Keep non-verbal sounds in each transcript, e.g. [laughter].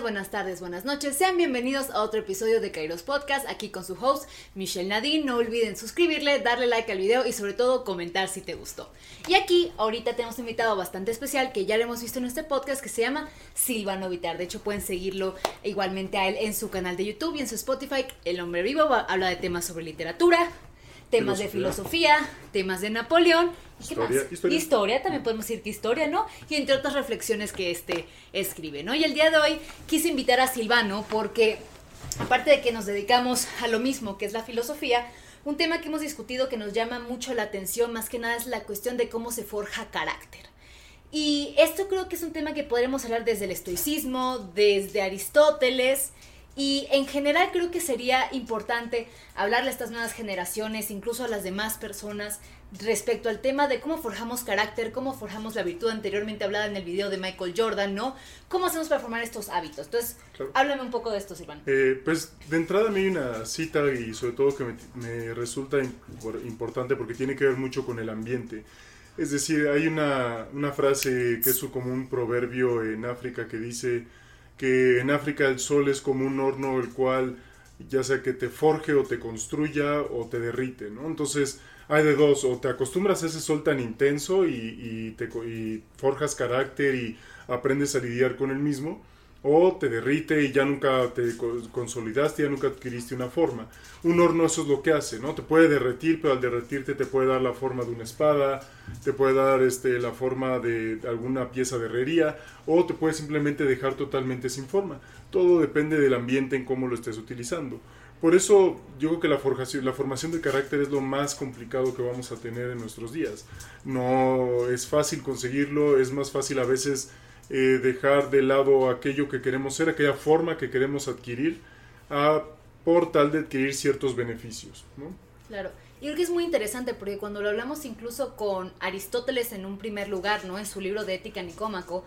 buenas tardes, buenas noches. Sean bienvenidos a otro episodio de Kairos Podcast, aquí con su host, Michelle Nadine. No olviden suscribirle, darle like al video y sobre todo comentar si te gustó. Y aquí, ahorita tenemos un invitado bastante especial que ya lo hemos visto en este podcast que se llama Silvano Vitar. De hecho, pueden seguirlo igualmente a él en su canal de YouTube y en su Spotify. El Hombre Vivo habla de temas sobre literatura, temas de filosofía, temas de Napoleón. ¿Y qué más? Historia. también podemos decir que historia, ¿no? Y entre otras reflexiones que este escribe, ¿no? Y el día de hoy quise invitar a Silvano porque, aparte de que nos dedicamos a lo mismo, que es la filosofía, un tema que hemos discutido que nos llama mucho la atención, más que nada, es la cuestión de cómo se forja carácter. Y esto creo que es un tema que podremos hablar desde el estoicismo, desde Aristóteles, y en general creo que sería importante hablarle a estas nuevas generaciones, incluso a las demás personas, respecto al tema de cómo forjamos carácter, cómo forjamos la virtud anteriormente hablada en el video de Michael Jordan, ¿no? ¿Cómo hacemos para formar estos hábitos? Entonces, háblame un poco de esto, Silvano. Eh, pues de entrada a mí hay una cita y sobre todo que me, resulta importante porque tiene que ver mucho con el ambiente. Es decir, hay una, una frase que es como un proverbio en África que dice que en África el sol es como un horno el cual ya sea que te forje o te construya o te derrite, ¿no? Entonces hay de dos, o te acostumbras a ese sol tan intenso y, te, y forjas carácter y aprendes a lidiar con el mismo, o te derrite y ya nunca te consolidaste, ya nunca adquiriste una forma. Un horno eso es lo que hace, ¿no? Te puede derretir, pero al derretirte te puede dar la forma de una espada, te puede dar este, la forma de alguna pieza de herrería, o te puede simplemente dejar totalmente sin forma. Todo depende del ambiente en cómo lo estés utilizando. Por eso yo creo que la, forjación, la formación de carácter es lo más complicado que vamos a tener en nuestros días. No es fácil conseguirlo, es más fácil a veces eh, dejar de lado aquello que queremos ser, aquella forma que queremos adquirir, a, por tal de adquirir ciertos beneficios. Claro. Y creo que es muy interesante porque cuando lo hablamos incluso con Aristóteles en un primer lugar, ¿no? En su libro de Ética Nicómaco,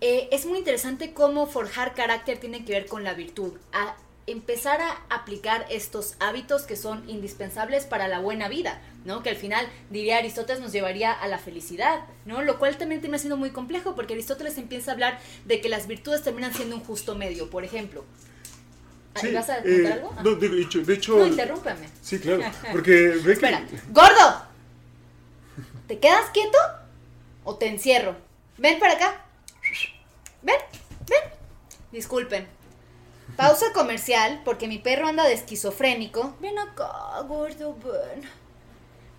eh, es muy interesante cómo forjar carácter tiene que ver con la virtud. A empezar a aplicar estos hábitos que son indispensables para la buena vida, ¿no? Que al final, diría Aristóteles, nos llevaría a la felicidad, ¿no? Lo cual también termina siendo muy complejo porque Aristóteles empieza a hablar de que las virtudes terminan siendo un justo medio, por ejemplo. ¿Vas a eh, algo? No, de hecho, de hecho... No, interrúmpame. Sí, claro, [laughs] porque... Espera, ¡gordo! ¿Te quedas quieto o te encierro? Ven para acá. Ven, ven. Disculpen, Pausa comercial, porque mi perro anda de esquizofrénico. Ven acá, gordo, ven.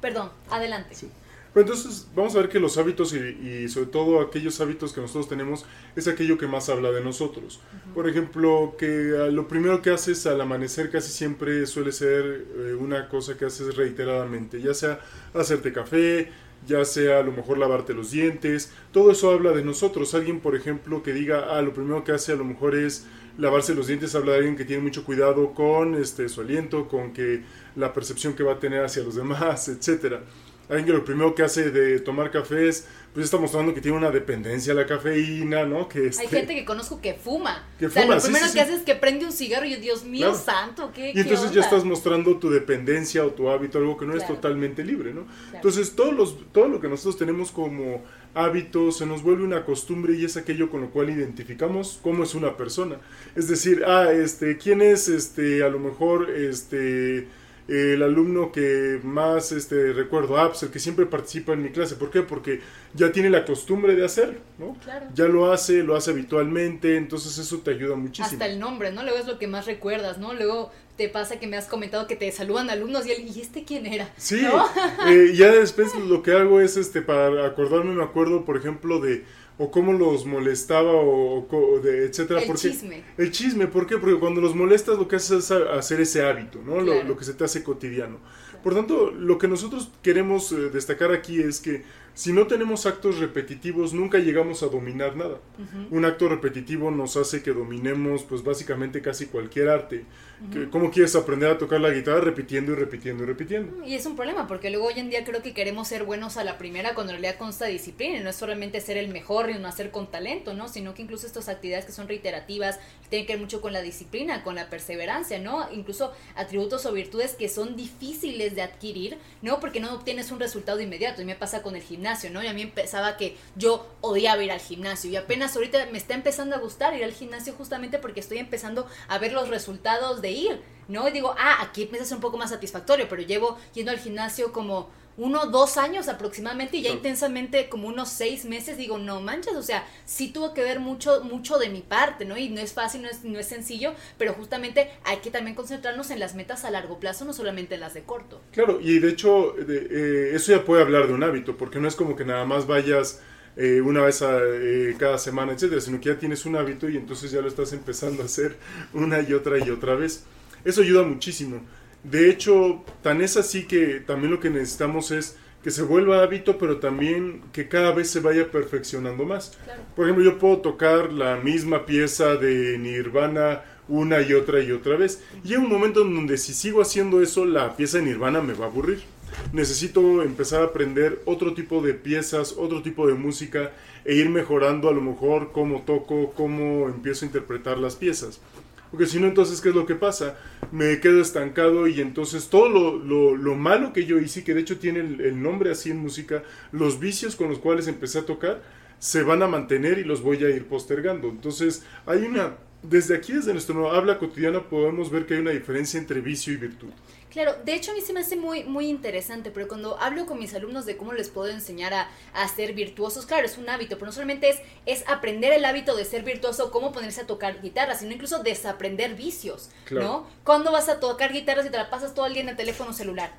Perdón, adelante. Sí. Pero entonces vamos a ver que los hábitos y, sobre todo aquellos hábitos que nosotros tenemos es aquello que más habla de nosotros. Por ejemplo, que lo primero que haces al amanecer casi siempre suele ser eh, una cosa que haces reiteradamente, ya sea hacerte café, ya sea a lo mejor lavarte los dientes, todo eso habla de nosotros. Alguien, por ejemplo, que diga, ah, lo primero que hace a lo mejor es lavarse los dientes, habla de alguien que tiene mucho cuidado con este, su aliento, con que la percepción que va a tener hacia los demás, [laughs] etcétera. Alguien que lo primero que hace de tomar café es, pues está mostrando que tiene una dependencia a la cafeína, ¿no? Que este Hay gente que conozco que fuma. Que o sea, lo primero que hace es que prende un cigarro y yo, Dios mío santo, ¿qué Y entonces ya estás mostrando tu dependencia o tu hábito, algo que no es totalmente libre, ¿no? Entonces todos los, todo lo que nosotros tenemos como hábitos se nos vuelve una costumbre y es aquello con lo cual identificamos cómo es una persona. Es decir, ah, este, ¿quién es, este, a lo mejor, este el alumno que más este, recuerdo, ah, pues el que siempre participa en mi clase. ¿Por qué? Porque ya tiene la costumbre de hacerlo, ¿no? Ya lo hace, lo hace habitualmente, entonces eso te ayuda muchísimo. Hasta el nombre, ¿no? Luego es lo que más recuerdas, ¿no? Luego te pasa que me has comentado que te saludan alumnos y él, ¿y este quién era? Sí, [laughs] eh, ya después lo que hago es, este, para acordarme, me acuerdo, por ejemplo, de o cómo los molestaba o, de, etcétera. El chisme. El chisme, ¿por qué? Porque cuando los molestas lo que haces es hacer ese hábito, ¿no? Lo, que se te hace cotidiano. Por tanto, lo que nosotros queremos eh, destacar aquí es que si no tenemos actos repetitivos, nunca llegamos a dominar nada. Un acto repetitivo nos hace que dominemos, pues básicamente casi cualquier arte. ¿Cómo quieres aprender a tocar la guitarra repitiendo y repitiendo y repitiendo? Y es un problema, porque luego hoy en día creo que queremos ser buenos a la primera cuando en realidad consta disciplina. Y no es solamente ser el mejor y no hacer con talento, ¿no? Sino que incluso estas actividades que son reiterativas tienen que ver mucho con la disciplina, con la perseverancia, ¿no? Incluso atributos o virtudes que son difíciles de adquirir, ¿no? Porque no obtienes un resultado inmediato. Y me pasa con el gimnasio ¿no? Y a mí empezaba que yo odiaba ir al gimnasio y apenas ahorita me está empezando a gustar ir al gimnasio justamente porque estoy empezando a ver los resultados de ir, ¿no? Y digo, ah, aquí empieza a ser un poco más satisfactorio, pero llevo yendo al gimnasio como uno, dos años aproximadamente y ya intensamente como unos seis meses, digo, no manches, o sea, sí tuvo que ver mucho, mucho de mi parte, ¿no? Y no es fácil, no es, no es sencillo, pero justamente hay que también concentrarnos en las metas a largo plazo, no solamente en las de corto. Claro, y de hecho, eh, eso ya puede hablar de un hábito, porque no es como que nada más vayas eh, una vez a, eh, cada semana, etcétera, sino que ya tienes un hábito y entonces ya lo estás empezando a hacer una y otra y otra vez. Eso ayuda muchísimo. De hecho, tan es así que también lo que necesitamos es que se vuelva hábito, pero también que cada vez se vaya perfeccionando más. Por ejemplo, yo puedo tocar la misma pieza de Nirvana una y otra y otra vez. Y hay un momento en donde si sigo haciendo eso, la pieza de Nirvana me va a aburrir. Necesito empezar a aprender otro tipo de piezas, otro tipo de música e ir mejorando a lo mejor cómo toco, cómo empiezo a interpretar las piezas. Porque si no, entonces, ¿qué es lo que pasa? Me quedo estancado y entonces todo lo, lo, malo que yo hice, que de hecho tiene el, nombre así en música, los vicios con los cuales empecé a tocar, se van a mantener y los voy a ir postergando. Entonces, hay una... Desde aquí, desde nuestro habla cotidiana, podemos ver que hay una diferencia entre vicio y virtud. Claro, de hecho a mí se me hace muy, muy interesante, pero cuando hablo con mis alumnos de cómo les puedo enseñar a, ser virtuosos, claro, es un hábito, pero no solamente es, es aprender el hábito de ser virtuoso, cómo ponerse a tocar guitarra, sino incluso desaprender vicios, ¿no? ¿Cuándo vas a tocar guitarra si te la pasas todo el día en el teléfono celular?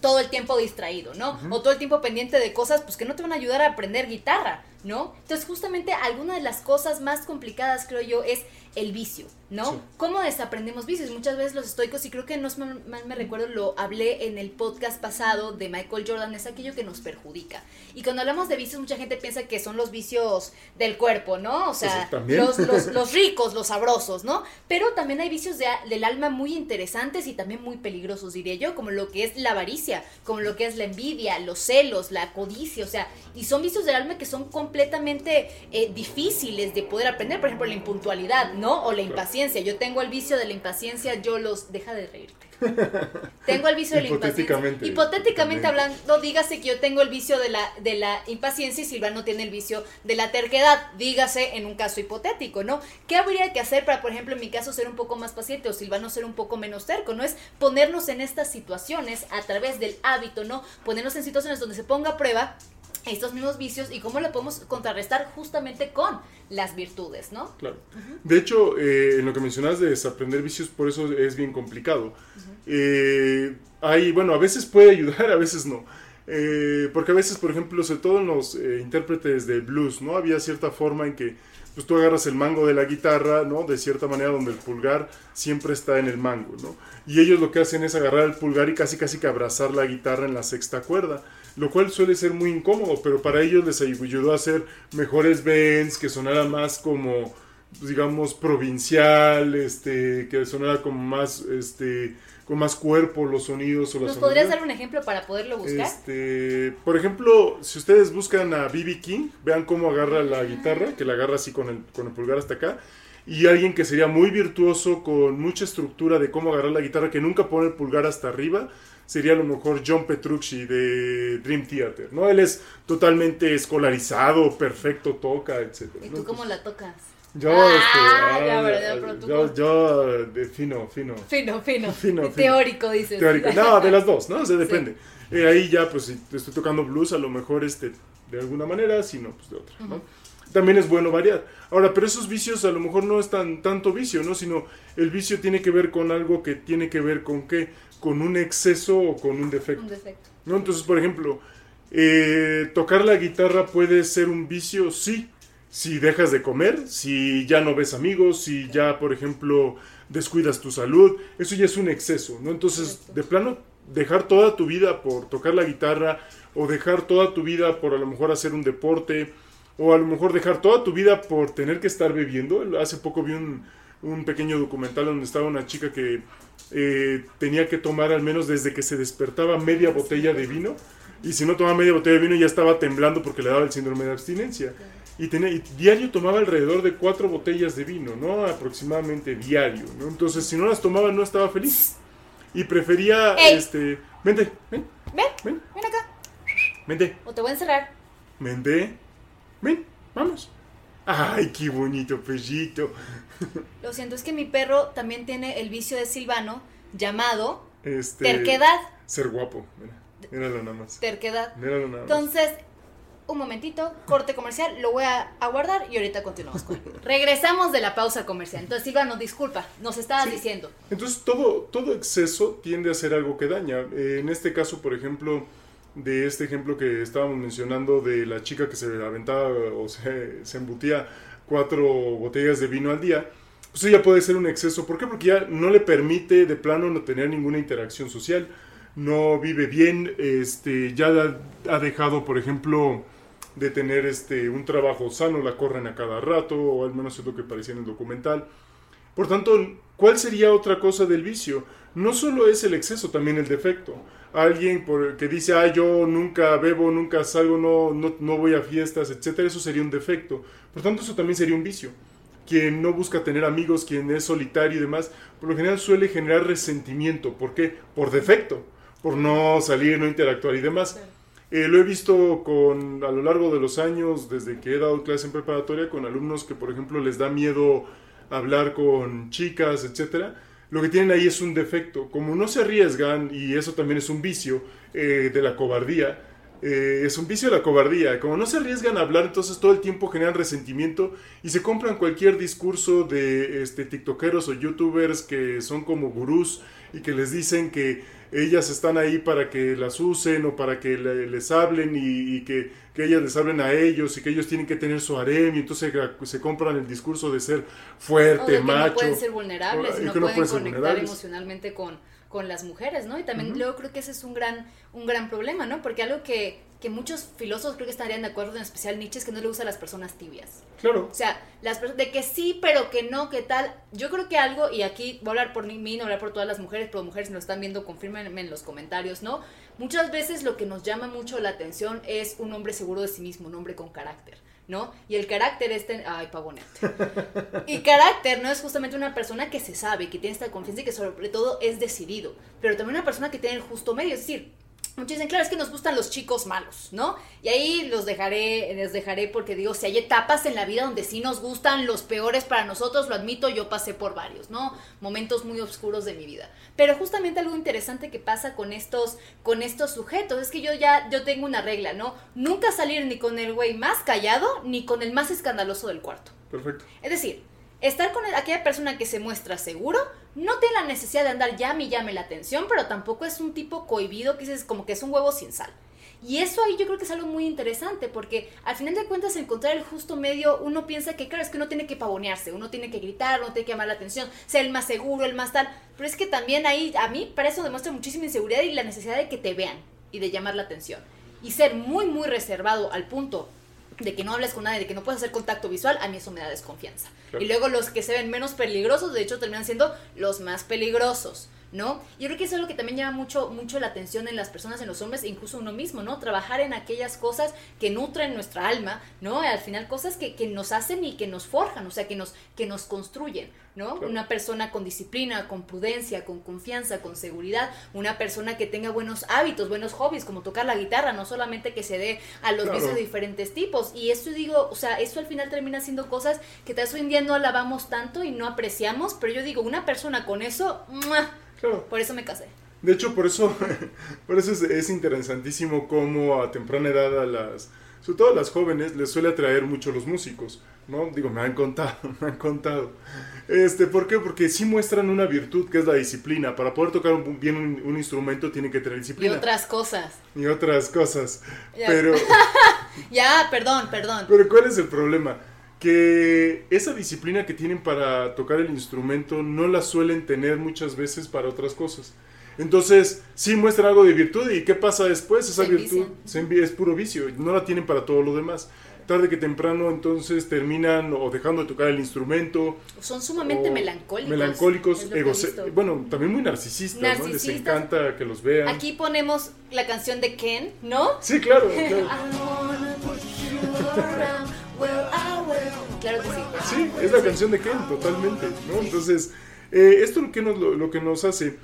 todo el tiempo distraído, ¿no? O todo el tiempo pendiente de cosas pues que no te van a ayudar a aprender guitarra, ¿no? Entonces justamente alguna de las cosas más complicadas creo yo es el vicio, ¿no? ¿Cómo desaprendemos vicios? Muchas veces los estoicos, y creo que no es mal, me recuerdo, lo hablé en el podcast pasado de Michael Jordan, es aquello que nos perjudica. Y cuando hablamos de vicios, mucha gente piensa que son los vicios del cuerpo, ¿no? O sea, los, [laughs] los, ricos, los sabrosos, ¿no? Pero también hay vicios del alma muy interesantes y también muy peligrosos, diría yo, como lo que es la avaricia, como lo que es la envidia, los celos, la codicia, o sea, y son vicios del alma que son completamente eh, difíciles de poder aprender, por ejemplo, la impuntualidad, ¿no? O la impaciencia. Yo tengo el vicio de la impaciencia, yo los... Deja de reírte. [laughs] tengo el vicio de la impaciencia. Hipotéticamente hablando, dígase que yo tengo el vicio de la, de la impaciencia y Silvano tiene el vicio de la terquedad. Dígase en un caso hipotético, ¿no? ¿Qué habría que hacer para, por ejemplo, en mi caso, ser un poco más paciente o Silvano ser un poco menos terco? ¿No? Es ponernos en estas situaciones a través del hábito, ¿no? Ponernos en situaciones donde se ponga a prueba estos mismos vicios y cómo lo podemos contrarrestar justamente con las virtudes, ¿no? Claro. De hecho, eh, en lo que mencionas de desaprender vicios, por eso es bien complicado. Eh, hay, bueno, a veces puede ayudar, a veces no. Eh, porque a veces, por ejemplo, sobre todo en los intérpretes de blues, ¿no? Había cierta forma en que pues tú agarras el mango de la guitarra, ¿no? De cierta manera donde el pulgar siempre está en el mango, ¿no? Y ellos lo que hacen es agarrar el pulgar y casi casi que abrazar la guitarra en la sexta cuerda lo cual suele ser muy incómodo, pero para ellos les ayudó a hacer mejores bends, que sonara más como, digamos, provincial, este, que sonara como más, este, con más cuerpo los sonidos o ¿Nos podrías dar un ejemplo para poderlo buscar? Este, por ejemplo, si ustedes buscan a B.B. King, vean cómo agarra la guitarra, que la agarra así con el, con el pulgar hasta acá, y alguien que sería muy virtuoso, con mucha estructura de cómo agarrar la guitarra, que nunca pone el pulgar hasta arriba, sería a lo mejor John Petrucci de Dream Theater, ¿no? Él es totalmente escolarizado, perfecto, toca, etc. ¿Y tú cómo la tocas? Yo, ah, este, ya, verdad, yo, yo fino, fino. Fino, [laughs] fino. fino, Teórico, dices. Teórico. No, de las dos, ¿no? O sea, [laughs] depende. Eh, ahí ya, pues, si estoy tocando blues, a lo mejor este, de alguna manera, si no, pues de otra, ¿no? También es bueno variar. Ahora, pero esos vicios a lo mejor no es tan, tanto vicio, ¿no? Sino el vicio tiene que ver con algo que tiene que ver con qué con un exceso o con un defecto. ¿no? Entonces, por ejemplo, eh, tocar la guitarra puede ser un vicio, sí, si dejas de comer, si ya no ves amigos, si ya, por ejemplo, descuidas tu salud, eso ya es un exceso, ¿no? Entonces, de plano, dejar toda tu vida por tocar la guitarra o dejar toda tu vida por a lo mejor hacer un deporte o a lo mejor dejar toda tu vida por tener que estar bebiendo. Hace poco vi un, un pequeño documental donde estaba una chica que eh, tenía que tomar al menos desde que se despertaba media botella de vino. Y si no tomaba media botella de vino ya estaba temblando porque le daba el síndrome de abstinencia. Y, tenía, diario tomaba alrededor de cuatro botellas de vino, ¿no? Aproximadamente diario, ¿no? Entonces, si no las tomaba, no estaba feliz. Y prefería, este... Vente, ven. Ven, ven, ven acá. Vente. O te voy a encerrar. Mende, ven, vamos. Ay, qué bonito perrito. Lo siento, es que mi perro también tiene el vicio de Silvano llamado Este, terquedad. Ser guapo, mira. Míralo nada más. Terquedad. Míralo nada más. Entonces, un momentito, corte comercial, lo voy a, a guardar y ahorita continuamos con él. Regresamos de la pausa comercial. Entonces, Silvano, disculpa, nos estabas Sí. diciendo. Entonces todo, todo exceso tiende a ser algo que daña. Eh, en este caso, por ejemplo, de este ejemplo que estábamos mencionando de la chica que se aventaba o se, embutía cuatro botellas de vino al día, pues ella puede ser un exceso. ¿Por qué? Porque ya no le permite de plano no tener ninguna interacción social, no vive bien, este, ya ha, ha dejado, por ejemplo, de tener este, un trabajo sano, la corren a cada rato, o al menos es lo que parecía en el documental. Por tanto, ¿cuál sería otra cosa del vicio? No solo es el exceso, también el defecto. Alguien por, que dice, ah, yo nunca bebo, nunca salgo, no, no, no voy a fiestas, etcétera, eso sería un defecto. Por tanto, eso también sería un vicio. Quien no busca tener amigos, quien es solitario y demás, por lo general suele generar resentimiento. ¿Por qué? Por defecto, por no salir, no interactuar y demás. Eh, lo he visto con, a lo largo de los años, desde que he dado clase en preparatoria, con alumnos que, por ejemplo, les da miedo hablar con chicas, etcétera. Lo que tienen ahí es un defecto. Como no se arriesgan, y eso también es un vicio eh, de la cobardía, eh, es un vicio de la cobardía. Como no se arriesgan a hablar, entonces todo el tiempo generan resentimiento y se compran cualquier discurso de este, tiktokeros o youtubers que son como gurús y que les dicen que ellas están ahí para que las usen o para que le- les hablen y, y que, que ellas les hablen a ellos y que ellos tienen que tener su harem y entonces se, compran el discurso de ser O fuerte, de que macho. no pueden ser vulnerables o- y no que no pueden pueden conectar emocionalmente con, con las mujeres, ¿no? Y también luego creo que ese es un gran, un gran problema, ¿no? Porque algo que, que muchos filósofos creo que estarían de acuerdo, en especial Nietzsche, es que no le gusta a las personas tibias. Claro. O sea, las personas de que sí, pero que no, que tal. Yo creo que algo, y aquí voy a hablar por mí, no voy a hablar por todas las mujeres, pero mujeres si lo están viendo, confírmenme en los comentarios, ¿no? Muchas veces lo que nos llama mucho la atención es un hombre seguro de sí mismo, un hombre con carácter, ¿no? Y el carácter es... ten- Ay, pavonete. Y carácter no es justamente una persona que se sabe, que tiene esta confianza y que sobre todo es decidido, pero también una persona que tiene el justo medio, es decir, Muchos dicen, claro, es que nos gustan los chicos malos, ¿no? Y ahí los dejaré, les dejaré porque digo, si hay etapas en la vida donde sí nos gustan los peores para nosotros, lo admito, yo pasé por varios, ¿no? Momentos muy oscuros de mi vida. Pero justamente algo interesante que pasa con estos, con estos sujetos es que yo ya, yo tengo una regla, ¿no? Nunca salir ni con el güey más callado ni con el más escandaloso del cuarto. Perfecto. Es decir, estar con aquella persona que se muestra seguro, no tiene la necesidad de andar llame y llame la atención, pero tampoco es un tipo cohibido que dices como que es un huevo sin sal. Y eso ahí yo creo que es algo muy interesante, porque al final de cuentas encontrar el justo medio, uno piensa que claro, es que uno tiene que pavonearse, uno tiene que gritar, uno tiene que llamar la atención, ser el más seguro, el más tal, pero es que también ahí, a mí, para eso demuestra muchísima inseguridad y la necesidad de que te vean y de llamar la atención. Y ser muy, muy reservado al punto de que no hables con nadie, de que no puedes hacer contacto visual, a mí eso me da desconfianza. Claro. Y luego los que se ven menos peligrosos, de hecho, terminan siendo los más peligrosos, ¿no? Yo creo que eso es lo que también llama mucho, mucho la atención en las personas, en los hombres, e incluso uno mismo, ¿no? Trabajar en aquellas cosas que nutren nuestra alma, ¿no? Al final cosas que, que nos hacen y que nos forjan, o sea, que nos, que nos construyen, ¿no? Claro. Una persona con disciplina, con prudencia, con confianza, con seguridad, una persona que tenga buenos hábitos, buenos hobbies, como tocar la guitarra, no solamente que se dé a los Claro. vicios de diferentes tipos. Y esto digo, o sea, eso al final termina siendo cosas que tal vez hoy en día no alabamos tanto y no apreciamos, pero yo digo, una persona con eso, ¡mua! Claro. por eso me casé. De hecho, por eso, [laughs] por eso es, es interesantísimo cómo a temprana edad a las, sobre todo a las jóvenes, les suele atraer mucho los músicos, ¿no? Digo, me han contado, [laughs] me han contado. Este, ¿por qué? Porque sí muestran una virtud que es la disciplina. Para poder tocar un- bien un, un instrumento tienen que tener Y disciplina. otras cosas. Y otras cosas. Ya. Pero, [laughs] Ya, perdón, perdón. pero ¿cuál es el problema? Que esa disciplina que tienen para tocar el instrumento no la suelen tener muchas veces para otras cosas. Entonces, sí muestran algo de virtud y ¿qué pasa después? Esa Se virtud se es puro vicio, no la tienen para todo lo demás. Tarde que temprano entonces terminan o dejando de tocar el instrumento. Son sumamente melancólicos. Melancólicos, bueno, también muy narcisistas, ¿no? Les Narcisistas. encanta que los vean. Aquí ponemos la canción de Ken, ¿no? Sí, claro, [laughs] claro. Claro que sí. Sí, es la canción de Ken, totalmente, ¿no? Entonces, eh, esto lo que, nos, lo, lo que nos hace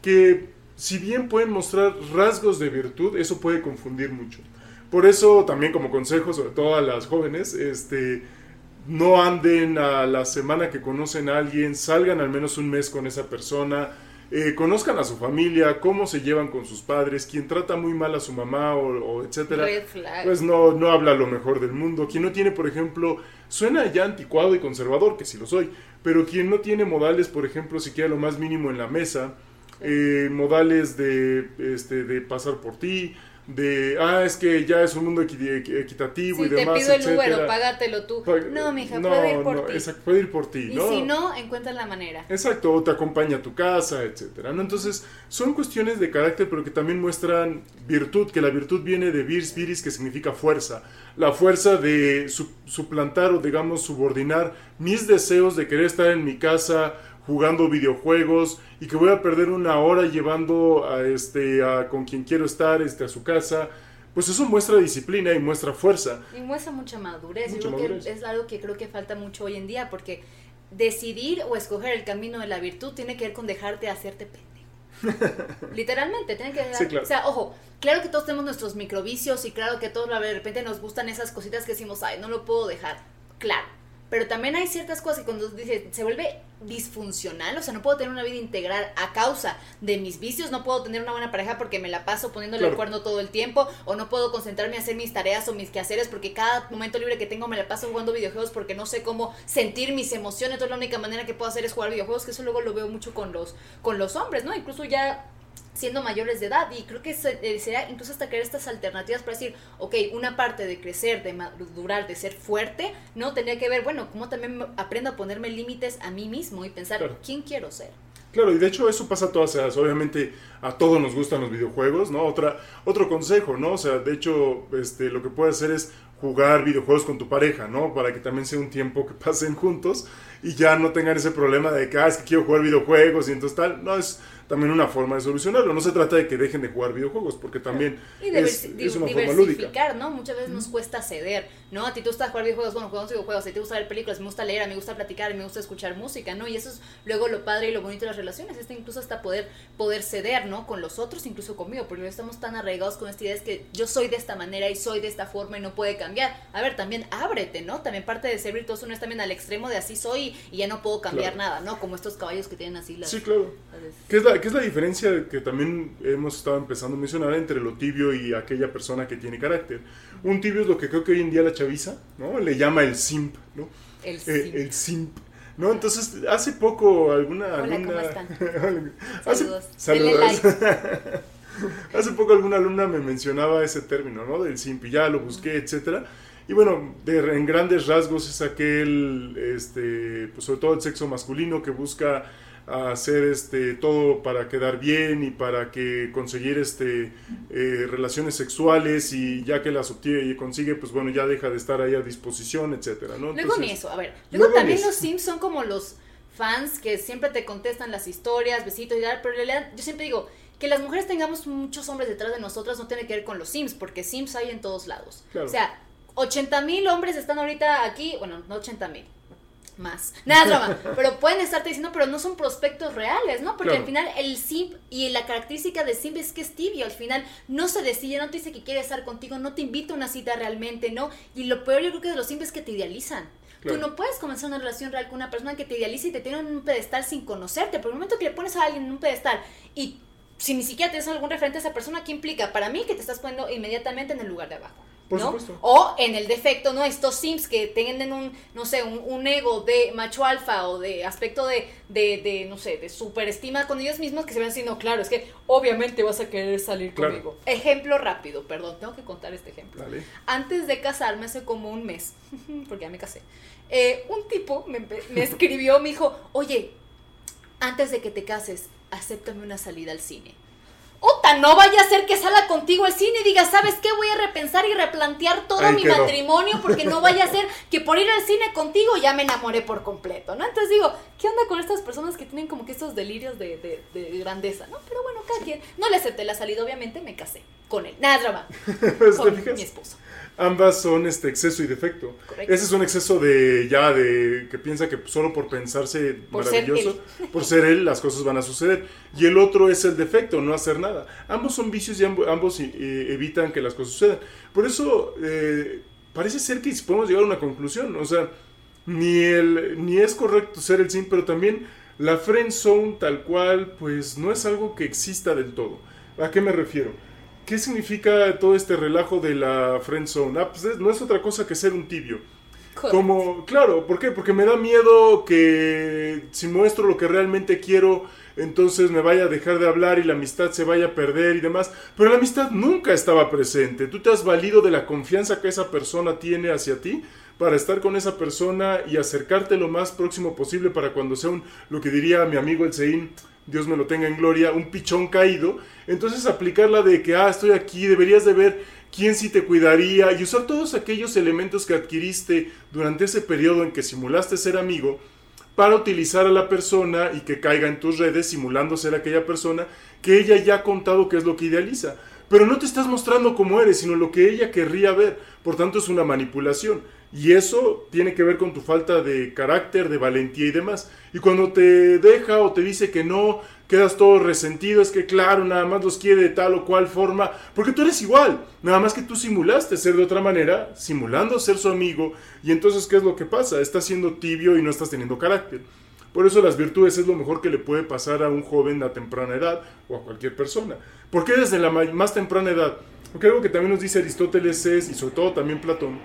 que si bien pueden mostrar rasgos de virtud, eso puede confundir mucho. Por eso también como consejo, sobre todo a las jóvenes, este, no anden a la semana que conocen a alguien, salgan al menos un mes con esa persona, eh, conozcan a su familia, cómo se llevan con sus padres, quien trata muy mal a su mamá o, etcétera, pues no, no habla lo mejor del mundo. Quien no tiene, por ejemplo, suena ya anticuado y conservador, que sí lo soy, pero quien no tiene modales, por ejemplo, siquiera lo más mínimo en la mesa, eh, modales de, este, de pasar por ti, de, ah, es que ya es un mundo equitativo y demás, te pido el Uber págatelo tú. no, mija, no, puede ir por no, ti. Exacto, puede ir por ti, y si no, encuentras la manera. Exacto, o te acompaña a tu casa, etcétera, ¿no? Entonces, son cuestiones de carácter, pero que también muestran virtud, que la virtud viene de virs viris, que significa fuerza. La fuerza de suplantar o, digamos, subordinar mis deseos de querer estar en mi casa jugando videojuegos y que voy a perder una hora llevando a este a con quien quiero estar este a su casa pues eso muestra disciplina y muestra fuerza. Y muestra mucha madurez. Yo creo que es algo que creo que falta mucho hoy en día porque decidir o escoger el camino de la virtud tiene que ver con dejarte hacerte pendejo. [laughs] Literalmente tiene que ver o sea ojo claro que todos tenemos nuestros microvicios y claro que todos de repente nos gustan esas cositas que decimos ay no lo puedo dejar claro pero también hay ciertas cosas que cuando dice, se vuelve disfuncional, o sea, no puedo tener una vida integral a causa de mis vicios, no puedo tener una buena pareja porque me la paso poniéndole el cuerno todo el tiempo, o no puedo concentrarme a hacer mis tareas o mis quehaceres porque cada momento libre que tengo me la paso jugando videojuegos porque no sé cómo sentir mis emociones, entonces la única manera que puedo hacer es jugar videojuegos, que eso luego lo veo mucho con los, con los hombres, ¿no? Incluso ya siendo mayores de edad y creo que eh, sería incluso hasta crear estas alternativas para decir, ok, una parte de crecer, de madurar, de ser fuerte, no tendría que ver, bueno, cómo también aprendo a ponerme límites a mí mismo y pensar, ¿quién quiero ser? Claro, y de hecho eso pasa a todas edades. Obviamente a todos nos gustan los videojuegos, ¿no? Otra, otro consejo, ¿no? O sea, de hecho, este, lo que puedes hacer es jugar videojuegos con tu pareja, ¿no? Para que también sea un tiempo que pasen juntos y ya no tengan ese problema de que, ah, es que quiero jugar videojuegos y entonces tal. No, es también una forma de solucionarlo. No se trata de que dejen de jugar videojuegos, porque también es, una forma lúdica. ¿no? Muchas veces nos cuesta ceder, ¿no? A ti te gusta jugar videojuegos, bueno, jugamos videojuegos, a ti te gusta ver películas, me gusta leer, me gusta platicar, me gusta escuchar música, ¿no? Y eso es luego lo padre y lo bonito de las relaciones, este incluso hasta poder, poder ceder, ¿no? Con los otros, incluso conmigo, porque estamos tan arraigados con esta idea es que yo soy de esta manera y soy de esta forma y no puede cambiar. A ver, también ábrete, ¿no? También parte de ser virtuoso no es también al extremo de así soy y ya no puedo cambiar nada, ¿no? Como estos caballos que tienen así las... Sí, claro. ¿Qué es, la, ¿Qué es la diferencia que también hemos estado empezando a mencionar entre lo tibio y aquella persona que tiene carácter. Un tibio es lo que creo que hoy en día la chaviza, ¿no? Le llama el simp, ¿no? El eh, simp. ¿No? Entonces, hace poco alguna... Hola, ¿cómo [laughs] están? saludos. saludos. [laughs] hace poco alguna alumna me mencionaba ese término, ¿no? Del simp, y ya lo busqué, etcétera. Y bueno, de, en grandes rasgos es aquel, este, pues sobre todo el sexo masculino que busca a hacer este todo para quedar bien y para que conseguir este eh, relaciones sexuales y ya que las obtiene y consigue pues bueno ya deja de estar ahí a disposición etcétera no luego ni eso a ver luego, también los sims son como los fans que siempre te contestan las historias besitos y tal pero en realidad yo siempre digo que las mujeres tengamos muchos hombres detrás de nosotras no tiene que ver con los sims porque sims hay en todos lados. O sea 80 mil hombres están ahorita aquí bueno no 80 mil más. Nada, drama. Pero pueden estarte diciendo, pero no son prospectos reales, ¿no? Porque al final el simp y la característica de simp es que es tibio. Al final no se decide, no te dice que quiere estar contigo, no te invita a una cita realmente, ¿no? Y lo peor yo creo que de los simp es que te idealizan. Tú no puedes comenzar una relación real con una persona que te idealiza y te tiene en un pedestal sin conocerte. Por el momento que le pones a alguien en un pedestal y si ni siquiera tienes algún referente a esa persona, ¿qué implica? Para mí que te estás poniendo inmediatamente en el lugar de abajo. O en el defecto, ¿no? Estos sims que tienen un, no sé, un, ego de macho alfa o de aspecto de, de, no sé, de superestima con ellos mismos que se ven así, no, claro, es que obviamente vas a querer salir conmigo. Ejemplo rápido, perdón, tengo que contar este ejemplo. Antes de casarme, hace como un mes, [laughs] porque ya me casé, eh, un tipo me, me escribió, me dijo, oye, antes de que te cases, acéptame una salida al cine. Ota, no vaya a ser que salga contigo al cine y diga, ¿sabes qué? Voy a repensar y replantear todo mi matrimonio porque no vaya a ser [laughs] que por ir al cine contigo ya me enamoré por completo, ¿no? Entonces digo, ¿qué onda con estas personas que tienen como que estos delirios de, grandeza, ¿no? Pero bueno, cada quien. No le acepté la salida, obviamente, me casé con él. Nada, drama. [laughs] con mi esposo ambas son este exceso y defecto. Ese es un exceso de ya de que piensa que solo por pensarse maravilloso, [laughs] por ser él las cosas van a suceder. Y el otro es el defecto, no hacer nada. Ambos son vicios y ambos eh, evitan que las cosas sucedan. Por eso eh, parece ser que podemos llegar a una conclusión. O sea, ni, el, ni es correcto ser el sim, pero también la friend zone tal cual, pues no es algo que exista del todo. ¿A qué me refiero? ¿Qué significa todo este relajo de la friend zone? Ah, pues no es otra cosa que ser un tibio. Como, claro, ¿por qué? Porque me da miedo que si muestro lo que realmente quiero, entonces me vaya a dejar de hablar y la amistad se vaya a perder y demás. Pero la amistad nunca estaba presente. Tú te has valido de la confianza que esa persona tiene hacia ti para estar con esa persona y acercarte lo más próximo posible para cuando sea un, lo que diría mi amigo el Sein, Dios me lo tenga en gloria, un pichón caído. Entonces aplicarla de que, ah, estoy aquí, deberías de ver quién sí te cuidaría y usar todos aquellos elementos que adquiriste durante ese periodo en que simulaste ser amigo para utilizar a la persona y que caiga en tus redes simulando ser aquella persona que ella ya ha contado que es lo que idealiza. Pero no te estás mostrando como eres, sino lo que ella querría ver. Por tanto, es una manipulación. Y eso tiene que ver con tu falta de carácter, de valentía y demás. Y cuando te deja o te dice que no, quedas todo resentido, es que claro, nada más los quiere de tal o cual forma, porque tú eres igual, nada más que tú simulaste ser de otra manera, simulando ser su amigo, y entonces ¿qué es lo que pasa? Estás siendo tibio y no estás teniendo carácter. Por eso las virtudes es lo mejor que le puede pasar a un joven a temprana edad o a cualquier persona. ¿Por qué desde la más temprana edad? Porque algo que también nos dice Aristóteles es, y sobre todo también Platón,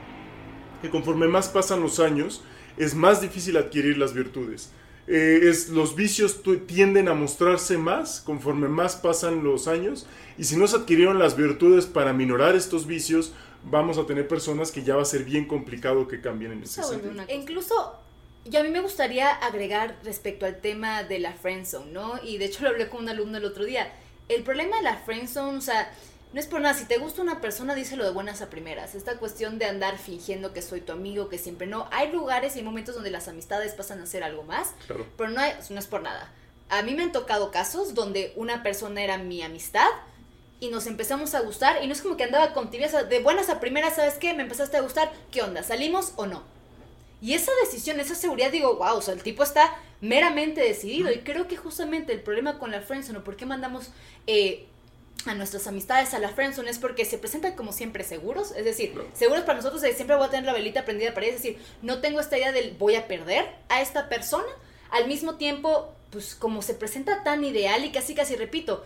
que conforme más pasan los años, es más difícil adquirir las virtudes. Eh, es, los vicios tienden a mostrarse más conforme más pasan los años y si no se adquirieron las virtudes para minorar estos vicios, vamos a tener personas que ya va a ser bien complicado que cambien en ese sentido. Incluso y a mí me gustaría agregar respecto al tema de la friendzone, ¿no? Y de hecho lo hablé con un alumno el otro día. El problema de la friendzone, o sea, no es por nada, si te gusta una persona, díselo de buenas a primeras. Esta cuestión de andar fingiendo que soy tu amigo, que siempre no. Hay lugares y momentos donde las amistades pasan a ser algo más, pero no, no es por nada. A mí me han tocado casos donde una persona era mi amistad y nos empezamos a gustar y no es como que andaba con tibieza de buenas a primeras, ¿sabes qué? Me empezaste a gustar, ¿qué onda? ¿Salimos o no? Y esa decisión, esa seguridad, digo, wow, o sea, el tipo está meramente decidido. Y creo que justamente el problema con la friendzone, o por qué mandamos eh, a nuestras amistades a la friendzone, es porque se presentan como siempre seguros. Es decir, seguros para nosotros de siempre voy a tener la velita prendida para ellos. Es decir, no tengo esta idea del voy a perder a esta persona. Al mismo tiempo, pues como se presenta tan ideal y casi casi repito,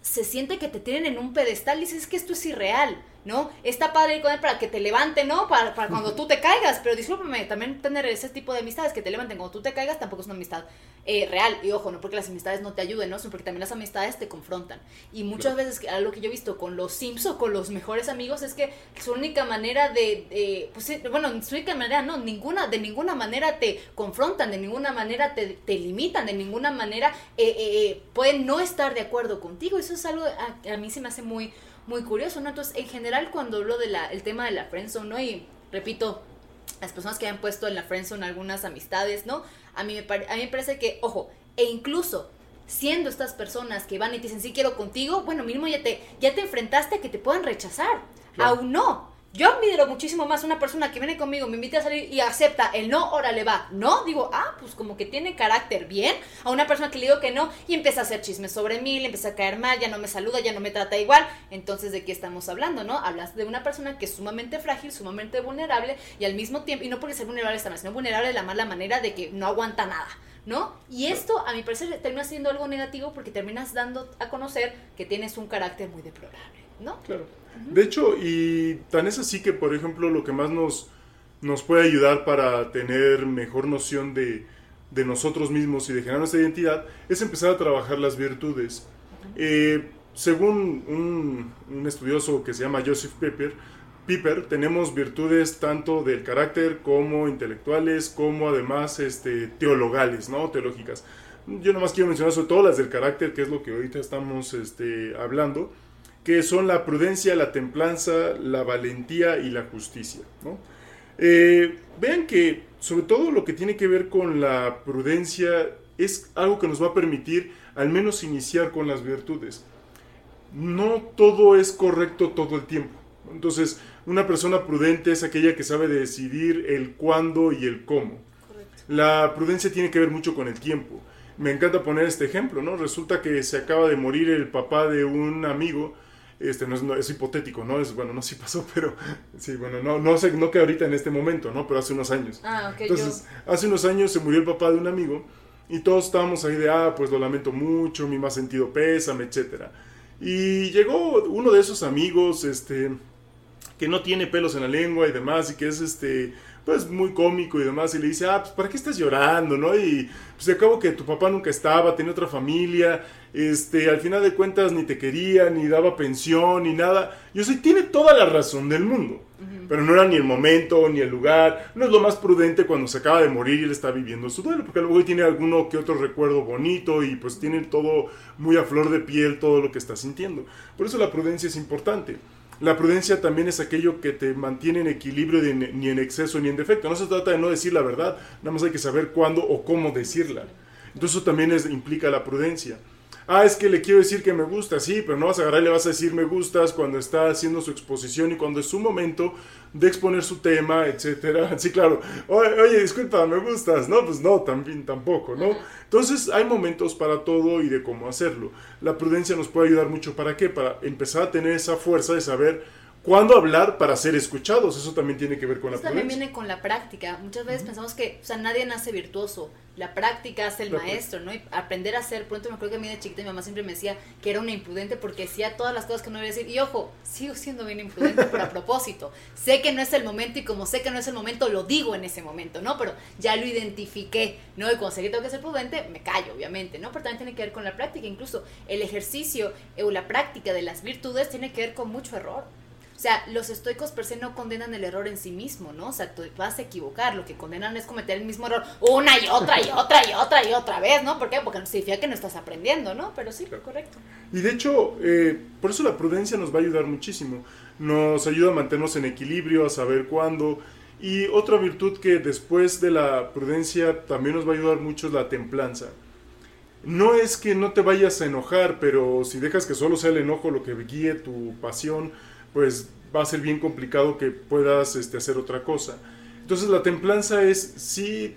se siente que te tienen en un pedestal y dices, es que esto es irreal. ¿No? Está padre ir con él para que te levante, ¿no? Para, para cuando tú te caigas, pero discúlpame, también tener ese tipo de amistades que te levanten cuando tú te caigas tampoco es una amistad eh, real. Y ojo, no porque las amistades no te ayuden, ¿no? Sino porque también las amistades te confrontan. Y muchas veces, algo que yo he visto con los Sims o con los mejores amigos es que su única manera de, pues, bueno, su única manera, no, ninguna, de ninguna manera te confrontan, de ninguna manera te, te limitan, de ninguna manera eh, eh, pueden no estar de acuerdo contigo. Eso es algo a, a mí se me hace muy muy curioso, ¿no? Entonces, en general, cuando hablo del el tema de la friendzone, ¿no? Y repito, las personas que han puesto en la friendzone algunas amistades, ¿no? A mí, me a mí me parece que, ojo, e incluso siendo estas personas que van y te dicen, sí quiero contigo, bueno, mínimo ya te, ya te enfrentaste a que te puedan rechazar. Aún no. Yo admiro muchísimo más una persona que viene conmigo, me invita a salir y acepta el no, órale va. No, digo, ah, pues como que tiene carácter bien. A una persona que le digo que no y empieza a hacer chismes sobre mí, le empieza a caer mal, ya no me saluda, ya no me trata igual. Entonces, ¿de qué estamos hablando, no? Hablas de una persona que es sumamente frágil, sumamente vulnerable y al mismo tiempo, y no porque ser vulnerable está mal, sino vulnerable de la mala manera de que no aguanta nada. ¿no? Y esto, a mi parecer, termina siendo algo negativo porque terminas dando a conocer que tienes un carácter muy deplorable, ¿no? Claro. De hecho, y tan es así que, por ejemplo, lo que más nos, nos puede ayudar para tener mejor noción de, de nosotros mismos y de generar nuestra identidad es empezar a trabajar las virtudes. Eh, según un, un, estudioso que se llama Joseph Pepper, Piper, tenemos virtudes tanto del carácter como intelectuales, como además este, teologales, ¿no? Teológicas. Yo nomás quiero mencionar sobre todo las del carácter, que es lo que ahorita estamos este, hablando que son la prudencia, la templanza, la valentía y la justicia. Eh, vean que sobre todo lo que tiene que ver con la prudencia es algo que nos va a permitir al menos iniciar con las virtudes. No todo es correcto todo el tiempo. Entonces, una persona prudente es aquella que sabe decidir el cuándo y el cómo. La prudencia tiene que ver mucho con el tiempo. me encanta poner este ejemplo, ¿no? Resulta que se acaba de morir el papá de un amigo, este no es, no, es hipotético, ¿no? Es, bueno, no sí pasó, [laughs] pero sí, bueno, no, no sé, no que ahorita en este momento, ¿no? Pero hace unos años. Ah, ok, Entonces, hace unos años se murió el papá de un amigo y todos estábamos ahí de, ah, pues lo lamento mucho, mi más sentido pésame, etcétera. Y llegó uno de esos amigos, este, que no tiene pelos en la lengua y demás, y que es este, pues muy cómico y demás, y le dice, ah, pues ¿para qué estás llorando, no? Y pues acabo que tu papá nunca estaba, tenía otra familia, este, al final de cuentas ni te quería, ni daba pensión, ni nada. Yo sé, tiene toda la razón del mundo, pero no era ni el momento, ni el lugar, no es lo más prudente cuando se acaba de morir y él está viviendo su duelo, porque luego tiene alguno que otro recuerdo bonito y pues tiene todo muy a flor de piel, todo lo que está sintiendo. Por eso la prudencia es importante. La prudencia también es aquello que te mantiene en equilibrio ni en exceso ni en defecto. No se trata de no decir la verdad, nada más hay que saber cuándo o cómo decirla. Entonces eso también es, implica la prudencia. Ah, es que le quiero decir que me gusta, sí, pero no vas a agarrar y le vas a decir me gustas cuando está haciendo su exposición y cuando es su momento de exponer su tema, etcétera. [laughs] Sí, claro. Oye, disculpa, me gustas. No, pues no, también tampoco, ¿no? Entonces hay momentos para todo y de cómo hacerlo. La prudencia nos puede ayudar mucho para qué? Para empezar a tener esa fuerza de saber cuándo hablar para ser escuchados. Eso también tiene que ver con Eso la también prudencia. viene con la práctica. Muchas veces pensamos que, o sea, nadie nace virtuoso. La práctica hace el La maestro, ¿no? Y aprender a hacer. Pronto me acuerdo que a mí de chiquita mi mamá siempre me decía que era una imprudente porque decía todas las cosas que no debía decir. Y ojo, sigo siendo bien imprudente, pero a [laughs] propósito. Sé que no es el momento y como sé que no es el momento, lo digo en ese momento, ¿no? Pero ya lo identifiqué, ¿no? Y cuando sé que tengo que ser prudente, me callo, obviamente, ¿no? Pero también tiene que ver con la práctica. Incluso el ejercicio eh, o la práctica de las virtudes tiene que ver con mucho error. O sea, los estoicos per se no condenan el error en sí mismo, ¿no? O sea, tú vas a equivocar, lo que condenan es cometer el mismo error una y otra y otra y otra y otra vez, ¿no? ¿Por qué? Porque significa que no estás aprendiendo, ¿no? Pero sí, correcto. Y de hecho, eh, por eso la prudencia nos va a ayudar muchísimo. Nos ayuda a mantenernos en equilibrio, a saber cuándo. Y otra virtud que después de la prudencia también nos va a ayudar mucho es la templanza. No es que no te vayas a enojar, pero si dejas que solo sea el enojo lo que guíe tu pasión, pues va a ser bien complicado que puedas este, hacer otra cosa. Entonces la templanza es sí,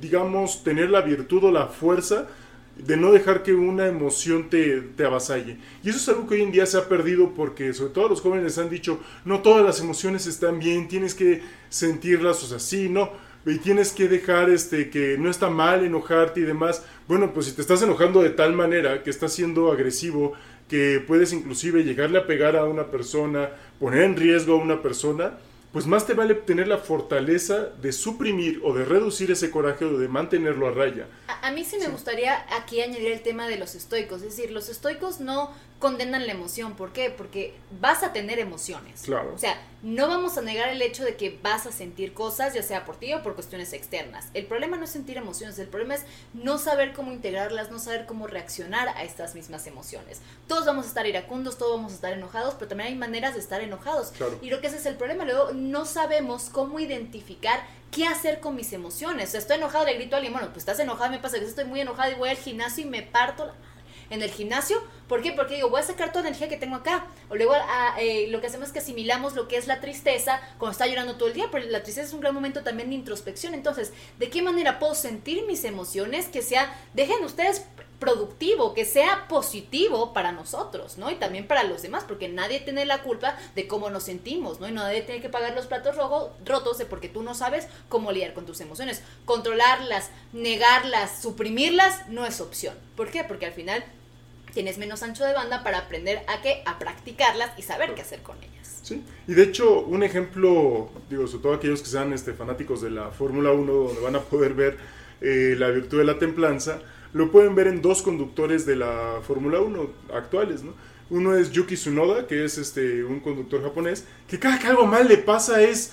digamos, tener la virtud o la fuerza de no dejar que una emoción te, te avasalle. Y eso es algo que hoy en día se ha perdido porque sobre todo los jóvenes han dicho, no todas las emociones están bien, tienes que sentirlas, o sea, sí, no, y tienes que dejar este que no está mal enojarte y demás. Bueno, pues si te estás enojando de tal manera que estás siendo agresivo, que puedes inclusive llegarle a pegar a una persona, poner en riesgo a una persona, pues más te vale tener la fortaleza de suprimir o de reducir ese coraje o de mantenerlo a raya. A, a mí sí me gustaría aquí añadir el tema de los estoicos. Es decir, los estoicos no condenan la emoción. ¿Por qué? Porque vas a tener emociones. Claro. O sea, no vamos a negar el hecho de que vas a sentir cosas, ya sea por ti o por cuestiones externas. El problema no es sentir emociones, el problema es no saber cómo integrarlas, no saber cómo reaccionar a estas mismas emociones. Todos vamos a estar iracundos, todos vamos a estar enojados, pero también hay maneras de estar enojados. Claro. Y creo que ese es el problema. Luego no sabemos cómo identificar qué hacer con mis emociones. O sea, estoy enojado, le grito a alguien, bueno, pues estás enojado, me pasa que estoy muy enojado y voy al gimnasio y me parto la en el gimnasio. ¿Por qué? Porque digo, voy a sacar toda la energía que tengo acá. O luego a- eh, lo que hacemos es que asimilamos lo que es la tristeza cuando está llorando todo el día, pero la tristeza es un gran momento también de introspección. Entonces, ¿de qué manera puedo sentir mis emociones que sea, dejen ustedes productivo, que sea positivo para nosotros, ¿no? Y también para los demás, porque nadie tiene la culpa de cómo nos sentimos, ¿no? Y nadie tiene que pagar los platos rotos de porque tú no sabes cómo lidiar con tus emociones. Controlarlas, negarlas, suprimirlas, no es opción. ¿Por qué? Porque al final tienes menos ancho de banda para aprender a qué, a practicarlas y saber qué hacer con ellas. Sí, y de hecho, un ejemplo, digo, sobre todo aquellos que sean este, fanáticos de la Fórmula 1, donde van a poder ver eh, la virtud de la templanza, lo pueden ver en dos conductores de la Fórmula 1 actuales, ¿no? Uno es Yuki Tsunoda, que es este un conductor japonés, que cada que algo mal le pasa es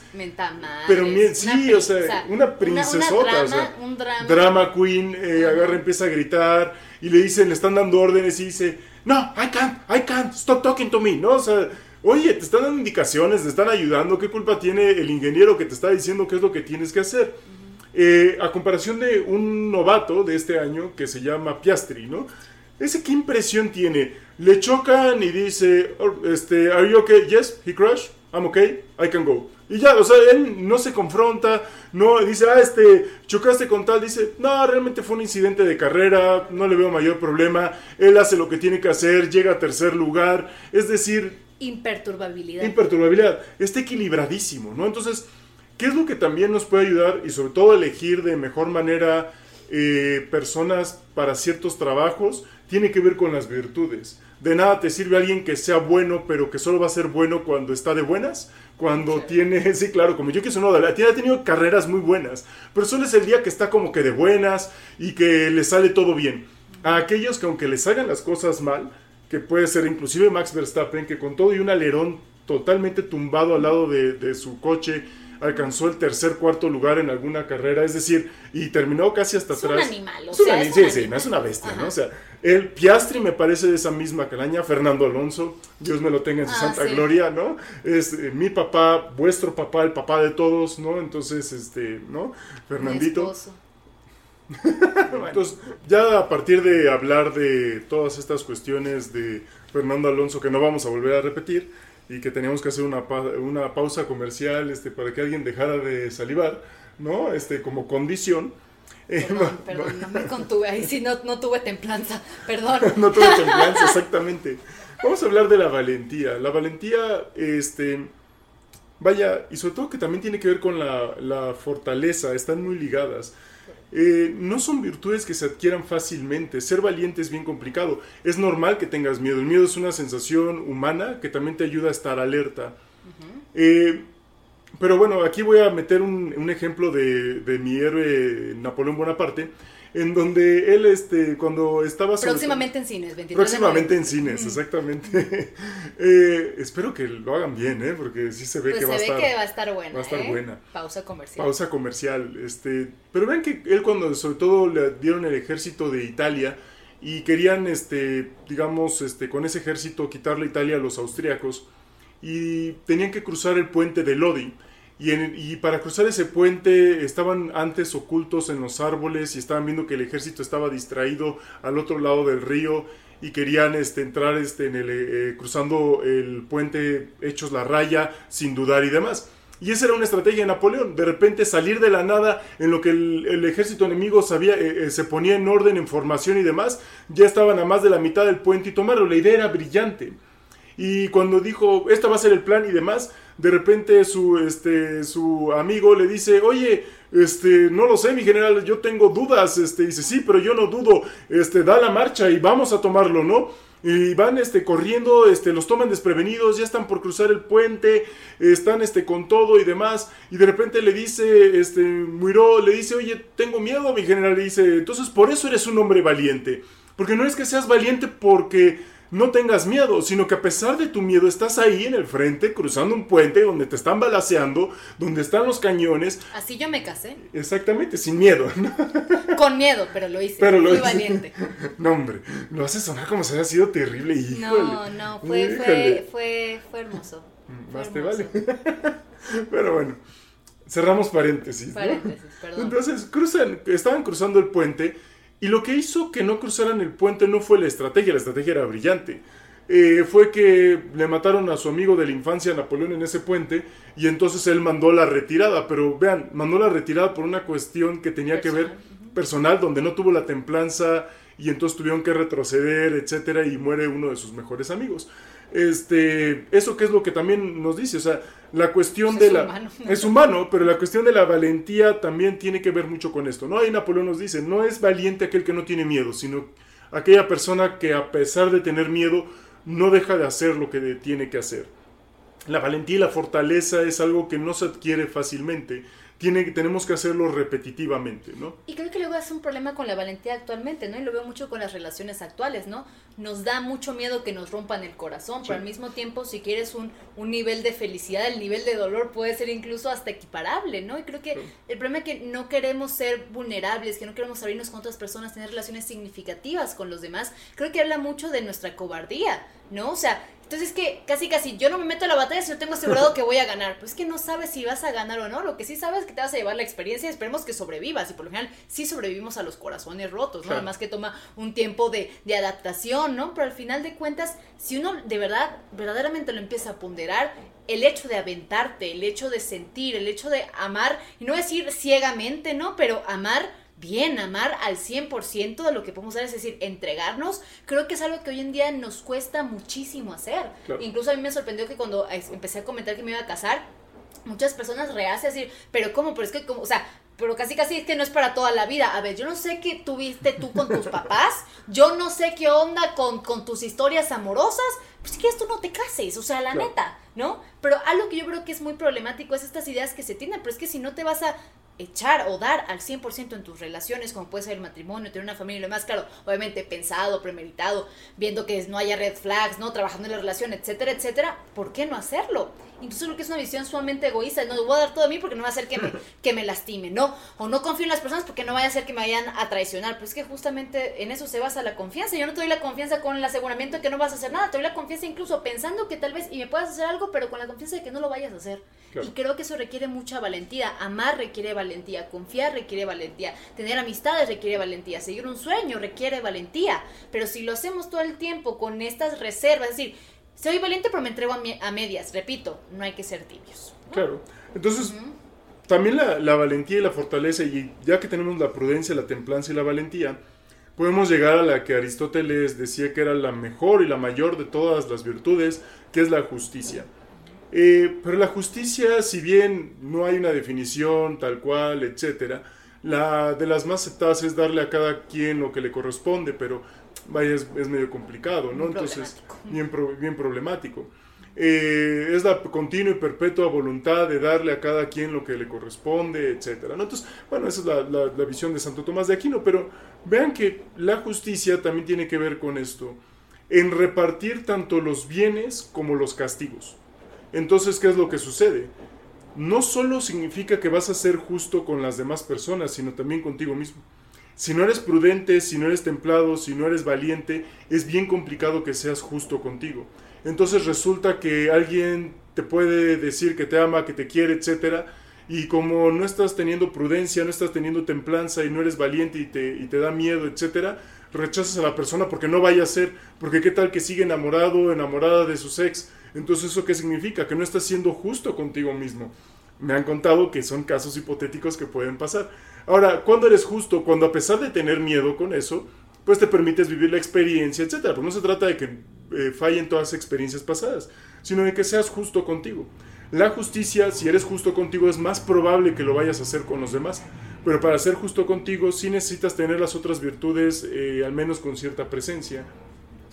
Pero bien, sí, o sea, una princesota, una drama, o sea, un drama. drama queen, eh, agarra, empieza a gritar y le dicen, le están dando órdenes y dice, no, I can't, I can't, stop talking to me, ¿no? O sea, oye, te están dando indicaciones, te están ayudando, ¿qué culpa tiene el ingeniero que te está diciendo qué es lo que tienes que hacer? Eh, a comparación de un novato de este año que se llama Piastri, ¿no? Ese qué impresión tiene. Le chocan y dice, "Oh, este, are you okay? Yes, he crashed. I'm okay. I can go. Y ya, o sea, él no se confronta, no dice, ah, este, chocaste con tal, dice, no, realmente fue un incidente de carrera, no le veo mayor problema, él hace lo que tiene que hacer, llega a tercer lugar, es decir... Imperturbabilidad. Imperturbabilidad, está equilibradísimo, ¿no? Entonces, ¿qué es lo que también nos puede ayudar y sobre todo elegir de mejor manera eh, personas para ciertos trabajos? Tiene que ver con las virtudes. De nada te sirve alguien que sea bueno, pero que solo va a ser bueno cuando está de buenas cuando tiene, [laughs] sí, claro, como yo que soy una tiene ha tenido carreras muy buenas, pero solo es el día que está como que de buenas y que le sale todo bien. A aquellos que aunque les hagan las cosas mal, que puede ser inclusive Max Verstappen, que con todo y un alerón totalmente tumbado al lado de, de su coche, alcanzó el tercer, cuarto lugar en alguna carrera, es decir, y terminó casi hasta atrás. Es un animal, o sea, es sí, sí, no es una bestia, ¿no? O sea, el Piastri me parece de esa misma calaña, Fernando Alonso, Dios me lo tenga en su ah, santa gloria, ¿no? Es eh, mi papá, vuestro papá, el papá de todos, ¿no? Entonces, este, ¿no? Fernandito. [laughs] Entonces, ya a partir de hablar de todas estas cuestiones de Fernando Alonso que no vamos a volver a repetir, y que teníamos que hacer una, una pausa comercial este, para que alguien dejara de salivar, ¿no? Este, como condición. Eh, perdón, perdón, no me contuve, ahí sí no, no tuve templanza, perdón. [laughs] no tuve templanza, exactamente. Vamos a hablar de la valentía. La valentía, este, vaya, y sobre todo que también tiene que ver con la, la fortaleza, están muy ligadas. Eh, no son virtudes que se adquieran fácilmente. Ser valiente es bien complicado. Es normal que tengas miedo. El miedo es una sensación humana que también te ayuda a estar alerta. Eh, pero bueno, aquí voy a meter un, ejemplo de, de, mi héroe Napoleón Bonaparte en donde él, este, cuando estaba... Próximamente en cines, 23 Próximamente en cines, exactamente. [laughs] eh, espero que lo hagan bien, ¿eh? Porque sí se ve pues que, se va, ve a estar, que va a estar buena. Va a estar ¿eh? buena. Pausa comercial. Pausa comercial. Este, pero ven que él cuando sobre todo le dieron el ejército de Italia y querían, este, digamos, este, con ese ejército quitarle Italia a los austriacos y tenían que cruzar el puente de Lodi y, para cruzar ese puente estaban antes ocultos en los árboles y estaban viendo que el ejército estaba distraído al otro lado del río y querían este, entrar este, en el, eh, cruzando el puente hechos la raya sin dudar y demás. Y esa era una estrategia de Napoleón, de repente salir de la nada en lo que el, ejército enemigo sabía, eh, eh, se ponía en orden, en formación y demás, ya estaban a más de la mitad del puente y tomarlo. La idea era brillante. Y cuando dijo, esta va a ser el plan y demás, de repente su, este, su amigo le dice, oye, este, no lo sé, mi general, yo tengo dudas, este, dice, sí, pero yo no dudo, este, da la marcha y vamos a tomarlo, ¿no? Y van este, corriendo, este, los toman desprevenidos, ya están por cruzar el puente, están este, con todo y demás, y de repente le dice, este, Muiró, le dice, oye, tengo miedo, mi general, le dice, entonces por eso eres un hombre valiente, porque no es que seas valiente porque no tengas miedo, sino que a pesar de tu miedo estás ahí en el frente, cruzando un puente donde te están balaseando, donde están los cañones. Así yo me casé. Exactamente, sin miedo. [laughs] Con miedo, pero lo hice. Pero Muy valiente. No, hombre, lo hace sonar como si hubiera sido terrible. y No, no, fue, fue, fue, fue, hermoso. Mm, más te vale. [laughs] pero bueno, cerramos paréntesis. Paréntesis, perdón. Entonces, cruzan, estaban cruzando el puente y lo que hizo que no cruzaran el puente no fue la estrategia, la estrategia era brillante. Eh, fue que le mataron a su amigo de la infancia, Napoleón, en ese puente, y entonces él mandó la retirada. Pero vean, mandó la retirada por una cuestión que tenía que ver personal, donde no tuvo la templanza y entonces tuvieron que retroceder, etcétera, y muere uno de sus mejores amigos. Este, eso que es lo que también nos dice, o sea, la cuestión de la... [laughs] Es humano, pero la cuestión de la valentía también tiene que ver mucho con esto, ¿no? Ahí Napoleón nos dice, no es valiente aquel que no tiene miedo, sino aquella persona que a pesar de tener miedo, no deja de hacer lo que tiene que hacer. La valentía y la fortaleza es algo que no se adquiere fácilmente, tiene, tenemos que hacerlo repetitivamente, ¿no? Y creo que luego es un problema con la valentía actualmente, ¿no? Y lo veo mucho con las relaciones actuales, ¿no? Nos da mucho miedo que nos rompan el corazón, pero al mismo tiempo, si quieres un, un, nivel de felicidad, el nivel de dolor puede ser incluso hasta equiparable, ¿no? Y creo que el problema es que no queremos ser vulnerables, que no queremos abrirnos con otras personas, tener relaciones significativas con los demás, creo que habla mucho de nuestra cobardía, ¿no? O sea, entonces es que casi casi yo no me meto a la batalla si no tengo asegurado [laughs] que voy a ganar. Pues es que no sabes si vas a ganar o no. Lo que sí sabes es que te vas a llevar la experiencia y esperemos que sobrevivas. Y por lo general sí sobrevivimos a los corazones rotos, ¿no? Además que toma un tiempo de, de adaptación, ¿no? Pero al final de cuentas, si uno de verdad, verdaderamente lo empieza a ponderar, el hecho de aventarte, el hecho de sentir, el hecho de amar, y no decir ciegamente, ¿no? Pero amar bien, amar al 100% de lo que podemos hacer, es decir, entregarnos, creo que es algo que hoy en día nos cuesta muchísimo hacer. Incluso a mí me sorprendió que cuando empecé a comentar que me iba a casar, muchas personas rehace decir, pero ¿cómo? Pero es que, como, o sea, pero casi casi es que no es para toda la vida. A ver, yo no sé qué tuviste tú con tus papás, yo no sé qué onda con, con tus historias amorosas, pues si quieres tú no te cases, o sea, la neta, ¿no? Pero algo que yo creo que es muy problemático es estas ideas que se tienen, pero es que si no te vas a echar o dar al 100% en tus relaciones, como puede ser el matrimonio, tener una familia y lo demás, claro, obviamente pensado, premeditado, viendo que no haya red flags, ¿no? Trabajando en la relación, etcétera, etcétera, ¿por qué no hacerlo? Incluso lo que es una visión sumamente egoísta, no voy a dar todo a mí porque no va a hacer que me, [laughs] que me lastime, ¿no? O no confío en las personas porque no vaya a ser que me vayan a traicionar. Pues es que justamente en eso se basa la confianza. Yo no te doy la confianza con el aseguramiento de que no vas a hacer nada, te doy la confianza incluso pensando que tal vez y me puedas hacer algo, pero con la confianza de que no lo vayas a hacer. Y creo que eso requiere mucha valentía. Amar requiere valentía, confiar requiere valentía, tener amistades requiere valentía, seguir un sueño requiere valentía. Pero si lo hacemos todo el tiempo con estas reservas, es decir, soy valiente pero me entrego a, medias, repito, no hay que ser tibios. Claro. Entonces, también la, la, valentía y la fortaleza, y ya que tenemos la prudencia, la templanza y la valentía, podemos llegar a la que Aristóteles decía que era la mejor y la mayor de todas las virtudes, que es la justicia. Eh, pero la justicia, si bien no hay una definición tal cual, etcétera, la de las más aceptadas es darle a cada quien lo que le corresponde, pero vaya, es, medio complicado, ¿no? Entonces, bien, bien problemático. Eh, es la continua y perpetua voluntad de darle a cada quien lo que le corresponde, etcétera, ¿no? Entonces, bueno, esa es la, la visión de Santo Tomás de Aquino, pero vean que la justicia también tiene que ver con esto, en repartir tanto los bienes como los castigos. Entonces, ¿qué es lo que sucede? No solo significa que vas a ser justo con las demás personas, sino también contigo mismo. Si no eres prudente, si no eres templado, si no eres valiente, es bien complicado que seas justo contigo. Entonces resulta que alguien te puede decir que te ama, que te quiere, etcétera, y como no estás teniendo prudencia, no estás teniendo templanza y no eres valiente y te, da miedo, etcétera, rechazas a la persona porque no vaya a ser, porque qué tal que sigue enamorado, enamorada de su sex, entonces, ¿eso qué significa? Que no estás siendo justo contigo mismo. Me han contado que son casos hipotéticos que pueden pasar. Ahora, ¿cuándo eres justo? Cuando a pesar de tener miedo con eso, pues te permites vivir la experiencia, etc. Pero no se trata de que eh, fallen todas las experiencias pasadas, sino de que seas justo contigo. La justicia, si eres justo contigo, es más probable que lo vayas a hacer con los demás. Pero para ser justo contigo, sí necesitas tener las otras virtudes, eh, al menos con cierta presencia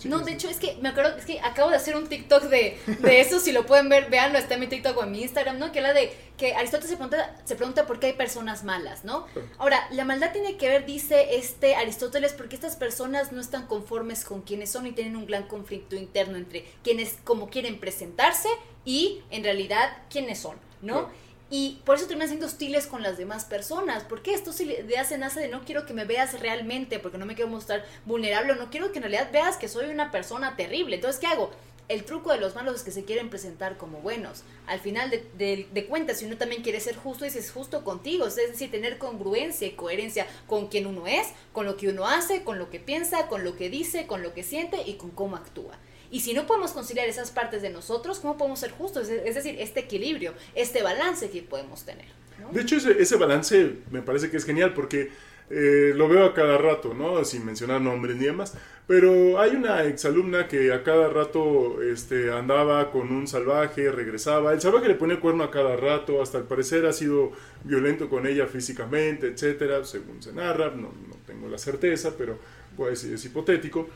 no, de hecho es que me acuerdo, es que acabo de hacer un TikTok de, eso, si lo pueden ver, veanlo, está en mi TikTok o en mi Instagram, ¿no? Que la de que Aristóteles se pregunta, se pregunta por qué hay personas malas, ¿no? Ahora, la maldad tiene que ver, dice este Aristóteles, porque estas personas no están conformes con quienes son y tienen un gran conflicto interno entre quienes como quieren presentarse y en realidad quiénes son, ¿no? Y por eso terminan siendo hostiles con las demás personas. Porque esto si le hacen nace de no quiero que me veas realmente, porque no me quiero mostrar vulnerable, no quiero que en realidad veas que soy una persona terrible. Entonces, ¿qué hago? El truco de los malos es que se quieren presentar como buenos. Al final de, de, cuentas, si uno también quiere ser justo, es justo contigo. Es decir, tener congruencia y coherencia con quien uno es, con lo que uno hace, con lo que piensa, con lo que dice, con lo que siente y con cómo actúa. Y si no podemos conciliar esas partes de nosotros, ¿cómo podemos ser justos? Es decir, este equilibrio, este balance que podemos tener. De hecho, ese, balance me parece que es genial porque eh, lo veo a cada rato, ¿no? Sin mencionar nombres ni demás. Pero hay una exalumna que a cada rato este, andaba con un salvaje, regresaba. El salvaje le pone el cuerno a cada rato, hasta al parecer ha sido violento con ella físicamente, etcétera, según se narra. No, no tengo la certeza, pero pues, es hipotético.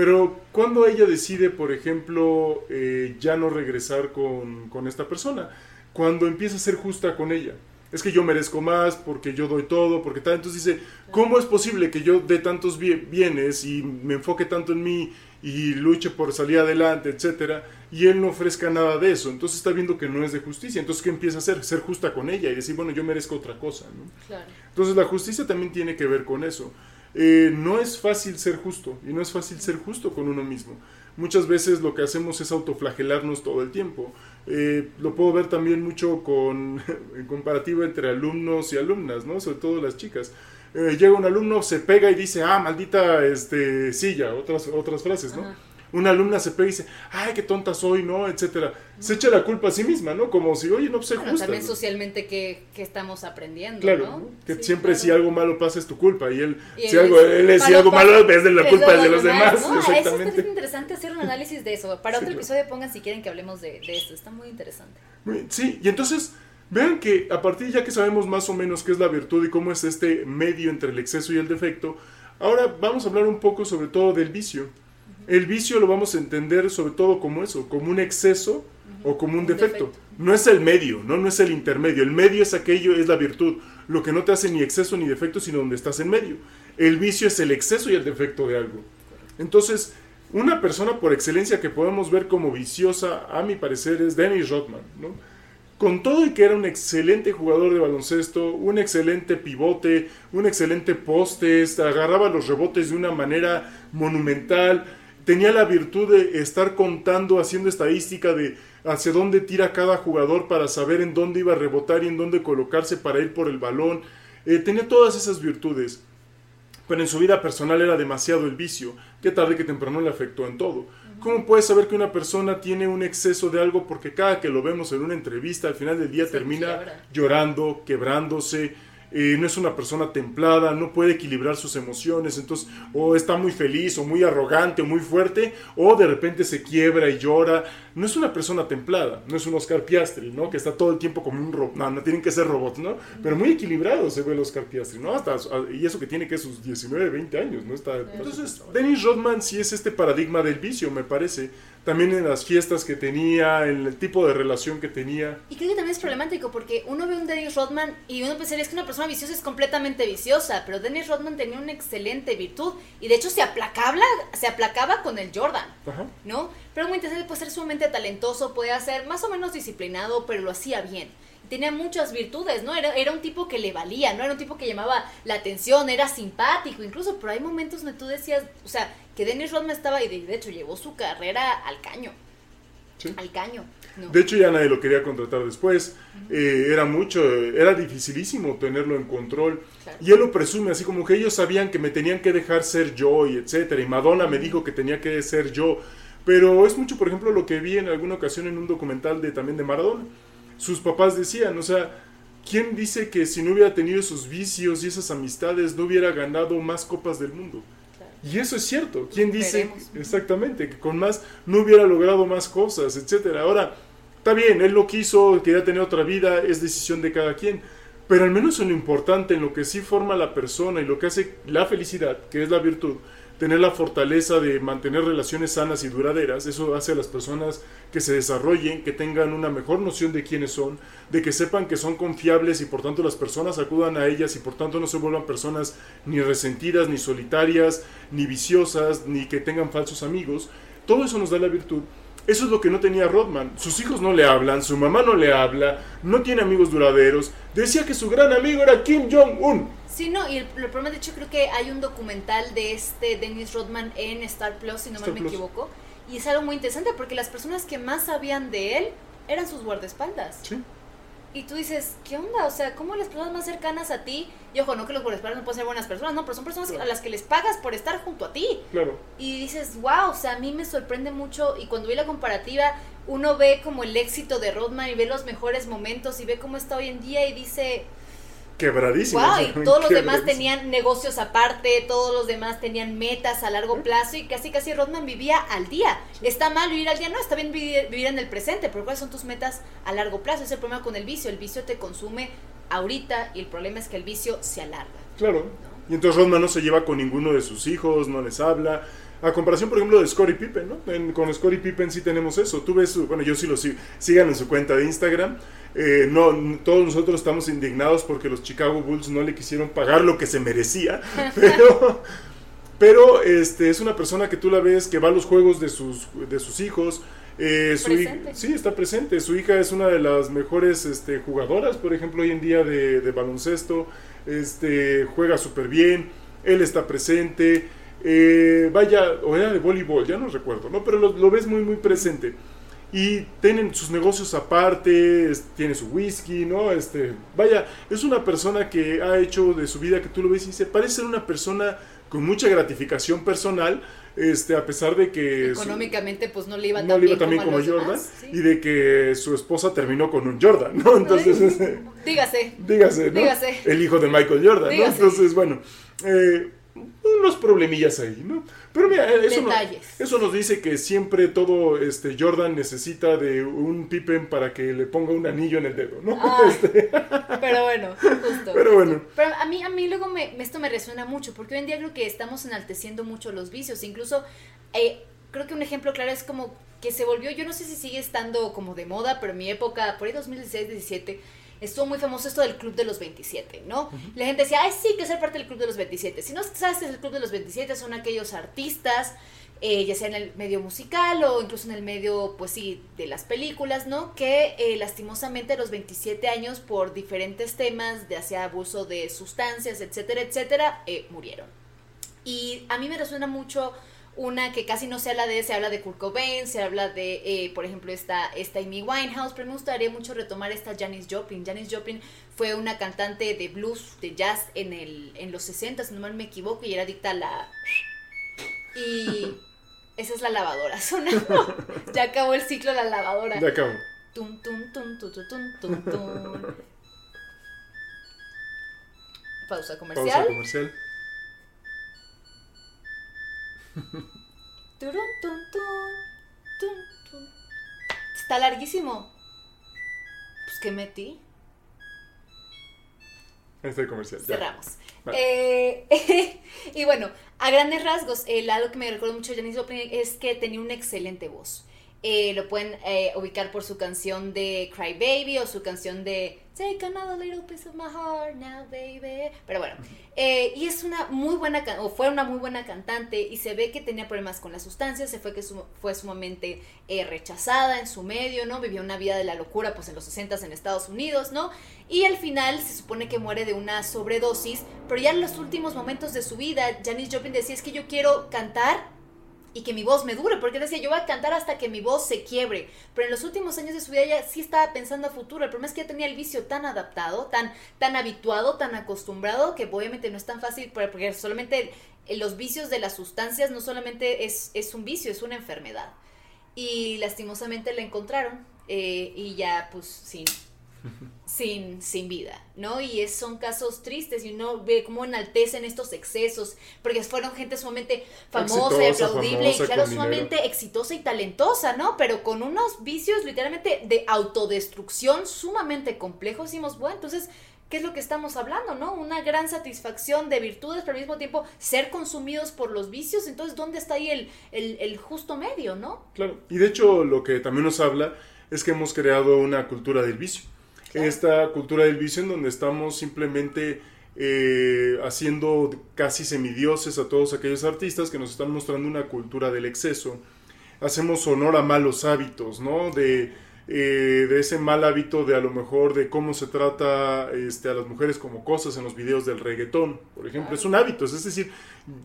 Pero cuando ella decide, por ejemplo, eh, ya no regresar con, esta persona, cuando empieza a ser justa con ella, es que yo merezco más porque yo doy todo, porque tal. Entonces dice, ¿cómo es posible que yo dé tantos bienes y me enfoque tanto en mí y luche por salir adelante, etcétera, y él no ofrezca nada de eso? Entonces está viendo que no es de justicia. Entonces, ¿qué empieza a hacer? Ser justa con ella y decir, bueno, yo merezco otra cosa. ¿no? Entonces, la justicia también tiene que ver con eso. Eh, no es fácil ser justo y no es fácil ser justo con uno mismo. Muchas veces lo que hacemos es autoflagelarnos todo el tiempo. Eh, lo puedo ver también mucho con [laughs] en comparativo entre alumnos y alumnas, ¿no? Sobre todo las chicas. Eh, llega un alumno, se pega y dice, ah, maldita este, silla, otras, otras frases, ¿no? Una alumna se pega y dice, ay, qué tonta soy, ¿no? Etcétera. Se echa la culpa a sí misma, ¿no? Como si, oye, no pues, se bueno, También socialmente que, estamos aprendiendo, claro, ¿no? que siempre si algo malo pasa es tu culpa y él, si algo, él, si algo malo es de la culpa de, los demás. ¿no? Exactamente. es interesante hacer un análisis de eso. Para otro episodio pongan si quieren que hablemos de, de esto, está muy interesante. Sí, y entonces... Vean que a partir ya que sabemos más o menos qué es la virtud y cómo es este medio entre el exceso y el defecto, ahora vamos a hablar un poco sobre todo del vicio. El vicio lo vamos a entender sobre todo como eso, como un exceso o como un, defecto. No es el medio, ¿no? no es el intermedio. El medio es aquello, es la virtud. Lo que no te hace ni exceso ni defecto, sino donde estás en medio. El vicio es el exceso y el defecto de algo. Entonces, una persona por excelencia que podemos ver como viciosa, a mi parecer, es Dennis Rodman, ¿no? Con todo y que era un excelente jugador de baloncesto, un excelente pivote, un excelente poste, agarraba los rebotes de una manera monumental, tenía la virtud de estar contando, haciendo estadística de hacia dónde tira cada jugador para saber en dónde iba a rebotar y en dónde colocarse para ir por el balón. Eh, tenía todas esas virtudes, pero en su vida personal era demasiado el vicio, que tarde que temprano le afectó en todo. ¿Cómo puedes saber que una persona tiene un exceso de algo? Porque cada que lo vemos en una entrevista, al final del día termina llorando, quebrándose, eh, no es una persona templada, no puede equilibrar sus emociones, entonces o está muy feliz o muy arrogante o muy fuerte, o de repente se quiebra y llora. No es una persona templada, no es un Oscar Piastri, ¿no? Que está todo el tiempo como un robot, no, no tienen que ser robots, ¿no? Pero muy equilibrado se ve el Oscar Piastri, ¿no? Hasta, y eso que tiene que sus 19, 20 años, ¿no? Está, entonces, Dennis Rodman sí es este paradigma del vicio, me parece también en las fiestas que tenía, en el tipo de relación que tenía. Y creo que también es problemático porque uno ve un Dennis Rodman y uno pensaría es que una persona viciosa es completamente viciosa, pero Dennis Rodman tenía una excelente virtud y de hecho se aplacaba, se aplacaba con el Jordan, ¿no? Pero muy interesante, puede ser sumamente talentoso, puede ser más o menos disciplinado, pero lo hacía bien tenía muchas virtudes, ¿no? Era, era un tipo que le valía, ¿no? Era un tipo que llamaba la atención, era simpático, incluso, pero hay momentos donde tú decías, o sea, que Dennis Rodman estaba y de, hecho llevó su carrera al caño. Sí. Al caño. De hecho ya nadie lo quería contratar después. Eh, era mucho, era dificilísimo tenerlo en control. Y él lo presume, así como que ellos sabían que me tenían que dejar ser yo y etcétera. Y Madonna me dijo que tenía que ser yo. Pero es mucho, por ejemplo, lo que vi en alguna ocasión en un documental de también de Maradona sus papás decían, o sea, ¿quién dice que si no hubiera tenido esos vicios y esas amistades no hubiera ganado más copas del mundo? Y eso es cierto. ¿Quién dice exactamente que con más no hubiera logrado más cosas, etcétera? Ahora, está bien, él lo quiso, quería tener otra vida, es decisión de cada quien. Pero al menos en lo importante, en lo que sí forma la persona y lo que hace la felicidad, que es la virtud, tener la fortaleza de mantener relaciones sanas y duraderas, eso hace a las personas que se desarrollen, que tengan una mejor noción de quiénes son, de que sepan que son confiables y por tanto las personas acudan a ellas y por tanto no se vuelvan personas ni resentidas, ni solitarias, ni viciosas, ni que tengan falsos amigos. Todo eso nos da la virtud. Eso es lo que no tenía Rodman. Sus hijos no le hablan, su mamá no le habla, no tiene amigos duraderos. Decía que su gran amigo era Kim Jong-un. Sí, no, y el, problema, de hecho, creo que hay un documental de este Dennis Rodman en Star Plus, si no me equivoco, y es algo muy interesante porque las personas que más sabían de él eran sus guardaespaldas. Sí. Y tú dices, ¿qué onda? O sea, ¿cómo las personas más cercanas a ti? Y ojo, no que los guardaespaldas no pueden ser buenas personas, no, pero son personas a las que les pagas por estar junto a ti. Claro. Y dices, wow, o sea, a mí me sorprende mucho. Y cuando vi la comparativa, uno ve como el éxito de Rodman y ve los mejores momentos y ve cómo está hoy en día y dice, quebradísimo. y todos los demás tenían negocios aparte, todos los demás tenían metas a largo plazo y casi casi Rodman vivía al día. Está mal vivir al día, no, está bien vivir, en el presente, pero ¿cuáles son tus metas a largo plazo? Es el problema con el vicio, el vicio te consume ahorita y el problema es que el vicio se alarga. Claro. Y entonces Rodman no se lleva con ninguno de sus hijos, no les habla. A comparación, por ejemplo, de Scottie Pippen, ¿no? con Scottie Pippen sí tenemos eso. Tú ves, bueno, yo sí lo sigo. Sigan en su cuenta de Instagram eh, no, todos nosotros estamos indignados porque los Chicago Bulls no le quisieron pagar lo que se merecía, [laughs] pero, pero este, es una persona que tú la ves que va a los juegos de sus, de sus hijos. Eh, su sí, está presente. Su hija es una de las mejores este, jugadoras, por ejemplo, hoy en día de, baloncesto. Este, juega súper bien. él está presente, eh, vaya, o era de voleibol, ya no recuerdo, ¿no? Pero lo, lo ves muy, muy presente y tienen sus negocios aparte, tiene su whisky, ¿no? Este, vaya, es una persona que ha hecho de su vida que tú lo ves y se parece ser una persona con mucha gratificación personal, este, a pesar de que económicamente pues no le iba tan, bien, como, Jordan y de que su esposa terminó con un Jordan, ¿no? Entonces, [laughs] dígase, dígase, ¿no? dígase. El hijo de Michael Jordan, ¿no? Entonces, bueno, eh, unos problemillas ahí, ¿no? Pero mira, eso, eso nos dice que siempre todo este Jordan necesita de un Pippen para que le ponga un anillo en el dedo, ¿no? Ah, [laughs] este. Pero bueno, justo. Pero bueno. Pero a mí, a mí luego me, esto me resuena mucho, porque hoy en día creo que estamos enalteciendo mucho los vicios. Incluso, eh, creo que un ejemplo claro es como que se volvió, yo no sé si sigue estando como de moda, pero en mi época, por ahí 2016-17, estuvo muy famoso esto del Club de los 27, ¿no? La gente decía, ay, sí, que ser parte del Club de los 27. Si no sabes que es el Club de los 27, son aquellos artistas, eh, ya sea en el medio musical o incluso en el medio, pues sí, de las películas, ¿no? Que eh, lastimosamente a los 27 años, por diferentes temas, de hacia abuso de sustancias, etcétera, etcétera, eh, murieron. Y a mí me resuena mucho una que casi no se habla de, se habla de Kurt Cobain, se habla de, eh, por ejemplo, esta, esta Amy Winehouse, pero me gustaría mucho retomar esta Janis Joplin. Janis Joplin fue una cantante de blues, de jazz en, el, en los 60, si no mal me equivoco, y era adicta a la... Y esa es la lavadora, [laughs] ya acabó el ciclo de la lavadora. Ya acabó. Tum, tum, tum, tum, tum, tum, Pausa comercial. Pausa comercial. [laughs] Está larguísimo. Pues que metí. Este comercial. Cerramos. Eh, [laughs] y bueno, a grandes rasgos, el lado que me recuerdo mucho de Janis Joplin es que tenía una excelente voz. Eh, lo pueden eh, ubicar por su canción de Cry Baby o su canción de Take little piece of my heart now, baby. Pero bueno, eh, y es una muy buena, o fue una muy buena cantante y se ve que tenía problemas con las sustancias, se fue que fue sumamente rechazada en su medio, ¿no? Vivió una vida de la locura pues en los 60 en Estados Unidos, ¿no? Y al final se supone que muere de una sobredosis, pero ya en los últimos momentos de su vida, Janis Joplin decía, es que yo quiero cantar y que mi voz me dure, porque decía, yo voy a cantar hasta que mi voz se quiebre, pero en los últimos años de su vida ella sí estaba pensando a futuro, el problema es que ya tenía el vicio tan adaptado, tan, tan habituado, tan acostumbrado, que obviamente no es tan fácil, porque solamente los vicios de las sustancias no solamente es, es un vicio, es una enfermedad. Y lastimosamente la encontraron eh, y ya pues sin sin, sin vida, ¿no? Y es, son casos tristes y uno ve cómo enaltecen estos excesos, porque fueron gente sumamente famosa y aplaudible y claro, sumamente exitosa y talentosa, ¿no? Pero con unos vicios literalmente de autodestrucción sumamente complejos, decimos, bueno, entonces, ¿qué es lo que estamos hablando, no? Una gran satisfacción de virtudes, pero al mismo tiempo ser consumidos por los vicios, entonces, ¿dónde está ahí el, el, el justo medio, no? Claro, y de hecho lo que también nos habla es que hemos creado una cultura del vicio esta cultura del vicio en donde estamos simplemente eh, haciendo casi semidioses a todos aquellos artistas que nos están mostrando una cultura del exceso. Hacemos honor a malos hábitos, ¿no? De, eh, de ese mal hábito de a lo mejor de cómo se trata este, a las mujeres como cosas en los videos del reggaetón, por ejemplo. Es un hábito, es decir,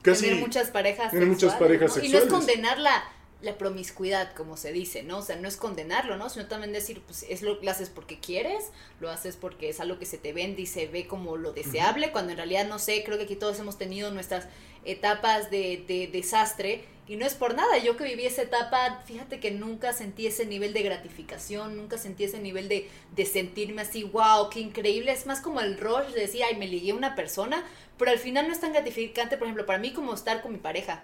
casi... Tener muchas parejas sexuales. Muchas parejas sexuales. Y no es condenarla la promiscuidad, como se dice, ¿no? O sea, no es condenarlo, ¿no? Sino también decir, pues es lo, lo haces porque quieres, lo haces porque es algo que se te vende y se ve como lo deseable, cuando en realidad, no sé, creo que aquí todos hemos tenido nuestras etapas de, de, desastre y no es por nada, yo que viví esa etapa, fíjate que nunca sentí ese nivel de gratificación, nunca sentí ese nivel de, de sentirme así, wow, qué increíble, es más como el rush de decir, ay, me ligué a una persona, pero al final no es tan gratificante, por ejemplo, para mí como estar con mi pareja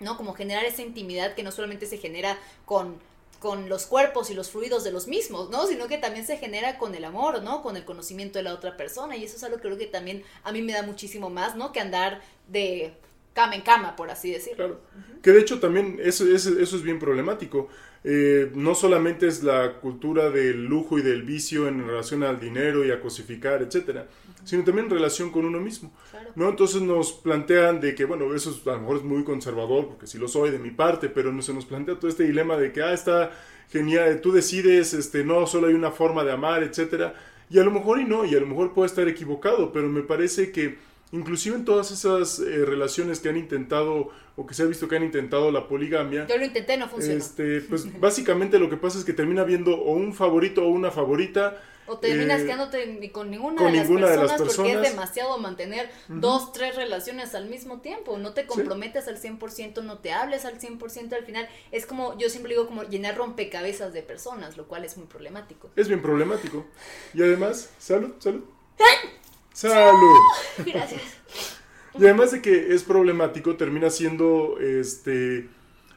¿no? Como generar esa intimidad que no solamente se genera con con los cuerpos y los fluidos de los mismos, ¿no? Sino que también se genera con el amor, ¿no? Con el conocimiento de la otra persona. Y eso es algo que creo que también a mí me da muchísimo más, ¿no? Que andar de cama en cama, por así decirlo. Claro. Que de hecho también eso, eso, eso es bien problemático. Eh, no solamente es la cultura del lujo y del vicio en relación al dinero y a cosificar, etcétera, sino también en relación con uno mismo. ¿no? Entonces nos plantean de que, bueno, eso a lo mejor es muy conservador, porque sí lo soy de mi parte, pero no se nos plantea todo este dilema de que, ah, está genial, tú decides, este, no, solo hay una forma de amar, etcétera, y a lo mejor y no, y a lo mejor puede estar equivocado, pero me parece que inclusive en todas esas eh, relaciones que han intentado o que se ha visto que han intentado la poligamia. Yo lo intenté, no funcionó. Este, pues [laughs] básicamente lo que pasa es que termina viendo o un favorito o una favorita. O terminas eh, quedándote con ninguna, con de, las ninguna de las personas porque es demasiado mantener dos, tres relaciones al mismo tiempo. No te comprometes al 100%, no te hables al 100%. Al final es como, yo siempre digo, como llenar rompecabezas de personas, lo cual es muy problemático. Es bien problemático. Y además, salud, salud. Salud. [laughs] Gracias. Y además de que es problemático, termina siendo, este,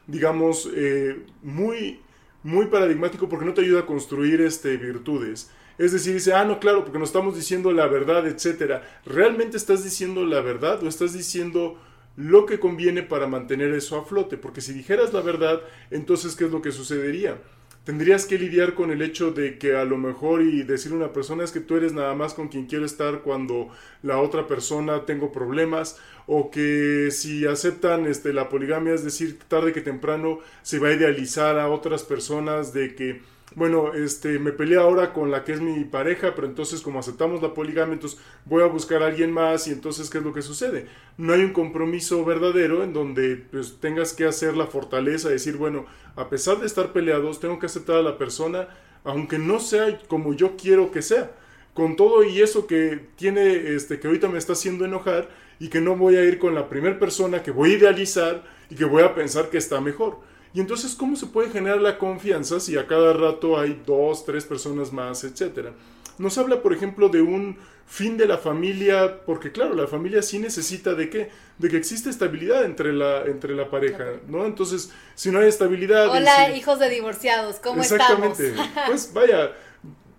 digamos, eh, muy, muy paradigmático porque no te ayuda a construir este, virtudes. Es decir, dice, ah, no, claro, porque nos estamos diciendo la verdad, etcétera. ¿Realmente estás diciendo la verdad o estás diciendo lo que conviene para mantener eso a flote? Porque si dijeras la verdad, entonces, ¿qué es lo que sucedería? Tendrías que lidiar con el hecho de que a lo mejor y decirle a una persona es que tú eres nada más con quien quiero estar cuando la otra persona tengo problemas o que si aceptan este, la poligamia, es decir, tarde que temprano se va a idealizar a otras personas de que bueno, este, me peleé ahora con la que es mi pareja, pero entonces como aceptamos la poligamia, entonces voy a buscar a alguien más y entonces ¿qué es lo que sucede? No hay un compromiso verdadero en donde pues, tengas que hacer la fortaleza, decir, bueno, a pesar de estar peleados, tengo que aceptar a la persona, aunque no sea como yo quiero que sea. Con todo y eso que tiene, este, que ahorita me está haciendo enojar y que no voy a ir con la primera persona que voy a idealizar y que voy a pensar que está mejor. Y entonces, ¿cómo se puede generar la confianza si a cada rato hay dos, tres personas más, etcétera? Nos habla, por ejemplo, de un fin de la familia, porque claro, la familia sí necesita de qué? De que existe estabilidad entre la, entre la pareja, ¿no? Entonces, si no hay estabilidad... Hola, si... hijos de divorciados, ¿cómo Exactamente. estamos? [laughs] pues vaya,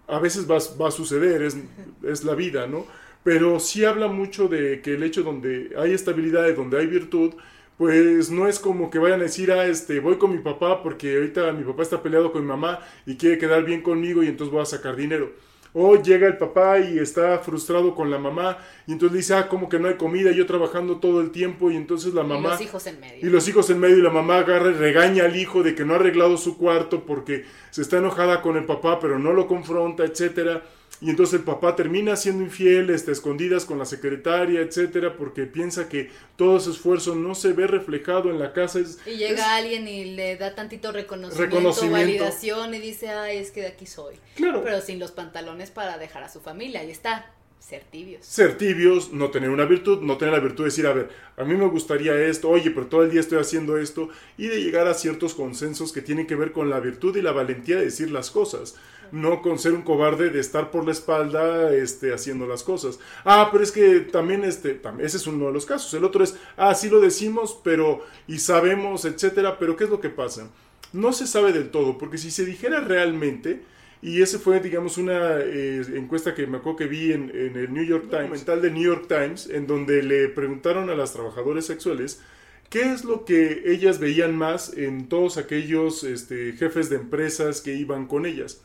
a veces va, va a suceder, es, es la vida, ¿no? Pero sí habla mucho de que el hecho donde hay estabilidad y donde hay virtud, pues no es como que vayan a decir, ah, este, voy con mi papá porque ahorita mi papá está peleado con mi mamá y quiere quedar bien conmigo y entonces voy a sacar dinero. O llega el papá y está frustrado con la mamá y entonces dice, ah, como que no hay comida, yo trabajando todo el tiempo y entonces la mamá... Y los hijos en medio. Y los hijos en medio y la mamá agarra y regaña al hijo de que no ha arreglado su cuarto porque se está enojada con el papá pero no lo confronta, etcétera y entonces el papá termina siendo infiel, está escondidas con la secretaria, etcétera, porque piensa que todo ese esfuerzo no se ve reflejado en la casa. Es, y llega es, alguien y le da tantito reconocimiento, Reconocimiento. validación y dice, ay, es que de aquí soy. Claro. Pero sin los pantalones para dejar a su familia, ahí está. Ser tibios. Ser tibios, no tener una virtud, no tener la virtud de decir, a ver, a mí me gustaría esto, oye, pero todo el día estoy haciendo esto, y de llegar a ciertos consensos que tienen que ver con la virtud y la valentía de decir las cosas no con ser un cobarde de estar por la espalda este, haciendo las cosas. Ah, pero es que también este, ese es uno de los casos. El otro es, ah, sí lo decimos, pero, y sabemos, etcétera, pero ¿qué es lo que pasa? No se sabe del todo, porque si se dijera realmente, y ese fue, digamos, una eh, encuesta que me acuerdo que vi en, en el New York Times, mental del New York Times, en donde le preguntaron a las trabajadoras sexuales qué es lo que ellas veían más en todos aquellos este, jefes de empresas que iban con ellas.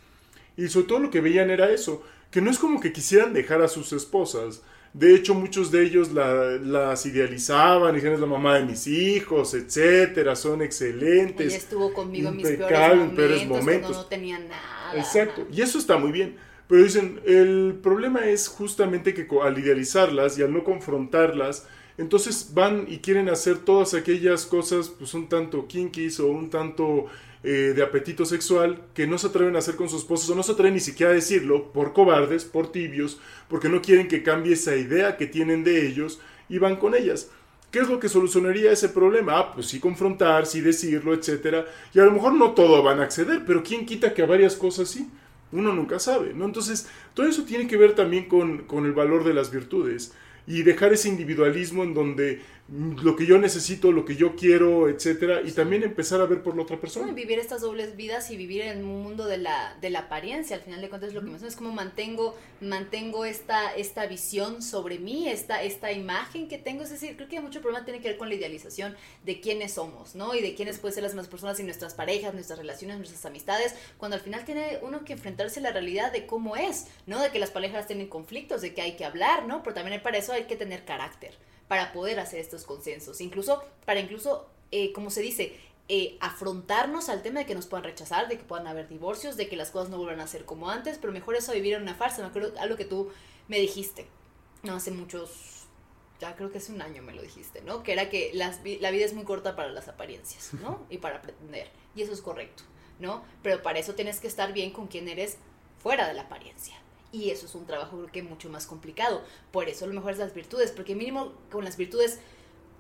Y sobre todo lo que veían era eso, que no es como que quisieran dejar a sus esposas. De hecho, muchos de ellos la, las idealizaban, dijeron es la mamá de mis hijos, etcétera, son excelentes. Ella estuvo conmigo en mis peores momentos, momentos. cuando no tenía nada. Exacto, y eso está muy bien. Pero dicen, el problema es justamente que al idealizarlas y al no confrontarlas, entonces van y quieren hacer todas aquellas cosas, pues un tanto kinkies o un tanto eh, de apetito sexual que no se atreven a hacer con sus esposos o no se atreven ni siquiera a decirlo por cobardes, por tibios, porque no quieren que cambie esa idea que tienen de ellos y van con ellas. ¿Qué es lo que solucionaría ese problema? Ah, pues sí confrontar, sí decirlo, etcétera. Y a lo mejor no todo van a acceder, pero ¿quién quita que a varias cosas sí? Uno nunca sabe, ¿no? Entonces, todo eso tiene que ver también con, con el valor de las virtudes y dejar ese individualismo en donde lo que yo necesito, lo que yo quiero, etcétera, y también empezar a ver por la otra persona. vivir estas dobles vidas y vivir en un mundo de la, de la apariencia, al final de cuentas es lo que mencionas, es como mantengo, mantengo esta, esta visión sobre mí, esta, esta imagen que tengo, es decir, creo que mucho problema tiene que ver con la idealización de quiénes somos, ¿no? Y de quiénes pueden ser las más personas y nuestras parejas, nuestras relaciones, nuestras amistades, cuando al final tiene uno que enfrentarse a la realidad de cómo es, ¿no? De que las parejas tienen conflictos, de que hay que hablar, ¿no? Pero también para eso hay que tener carácter para poder hacer estos consensos, incluso para incluso, eh, como se dice, eh, afrontarnos al tema de que nos puedan rechazar, de que puedan haber divorcios, de que las cosas no vuelvan a ser como antes, pero mejor eso vivir en una farsa, me acuerdo algo que tú me dijiste, no hace muchos ya creo que hace un año me lo dijiste, ¿no? Que era que las, la vida es muy corta para las apariencias, ¿no? [laughs] Y para pretender. Y eso es correcto, ¿no? Pero para eso tienes que estar bien con quien eres fuera de la apariencia. Y eso es un trabajo creo que mucho más complicado. Por eso lo mejor es las virtudes, porque mínimo con las virtudes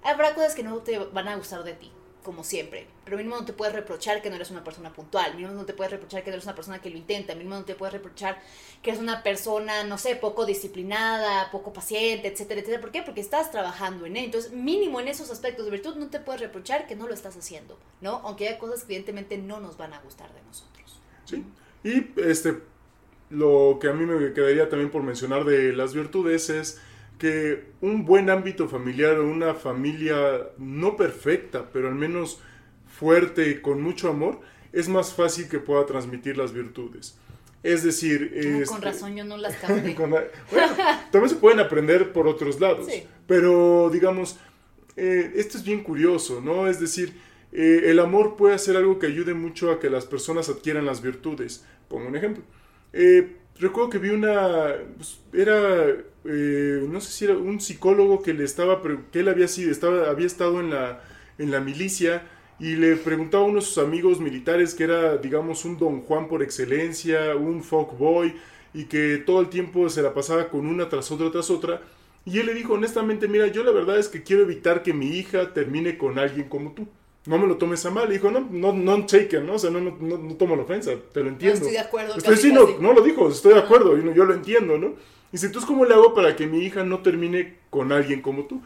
habrá cosas que no te van a gustar de ti, como siempre. Pero mínimo no te puedes reprochar que no eres una persona puntual, mínimo no te puedes reprochar que no eres una persona que lo intenta, mínimo no te puedes reprochar que eres una persona, no sé, poco disciplinada, poco paciente, etcétera, etcétera. ¿Por qué? Porque estás trabajando en él. Entonces, mínimo en esos aspectos de virtud no te puedes reprochar que no lo estás haciendo, ¿no? Aunque haya cosas que evidentemente no nos van a gustar de nosotros. Sí. Y este lo que a mí me quedaría también por mencionar de las virtudes es que un buen ámbito familiar o una familia no perfecta, pero al menos fuerte, con mucho amor, es más fácil que pueda transmitir las virtudes. Es decir, con este, razón yo no las [laughs] capté. bueno, también se pueden aprender por otros lados, pero digamos, eh, esto es bien curioso, ¿no? Es decir, eh, el amor puede hacer algo que ayude mucho a que las personas adquieran las virtudes. Pongo un ejemplo. Eh, recuerdo que vi una, pues, era, eh, no sé si era un psicólogo que le estaba, que él había sido, estaba, había estado en la, en la milicia y le preguntaba a uno de sus amigos militares que era, digamos, un don Juan por excelencia, un folk boy y que todo el tiempo se la pasaba con una tras otra tras otra. Y él le dijo honestamente, mira, yo la verdad es que quiero evitar que mi hija termine con alguien como tú no me lo tomes a mal. Y dijo, no, no, no taken, ¿no? O sea, no, no, no, tomo la ofensa, te lo entiendo. No estoy de acuerdo. Estoy, sí, no, no, lo dijo, estoy de acuerdo, yo, yo lo entiendo, ¿no? Y dice, entonces, ¿cómo le hago para que mi hija no termine con alguien como tú?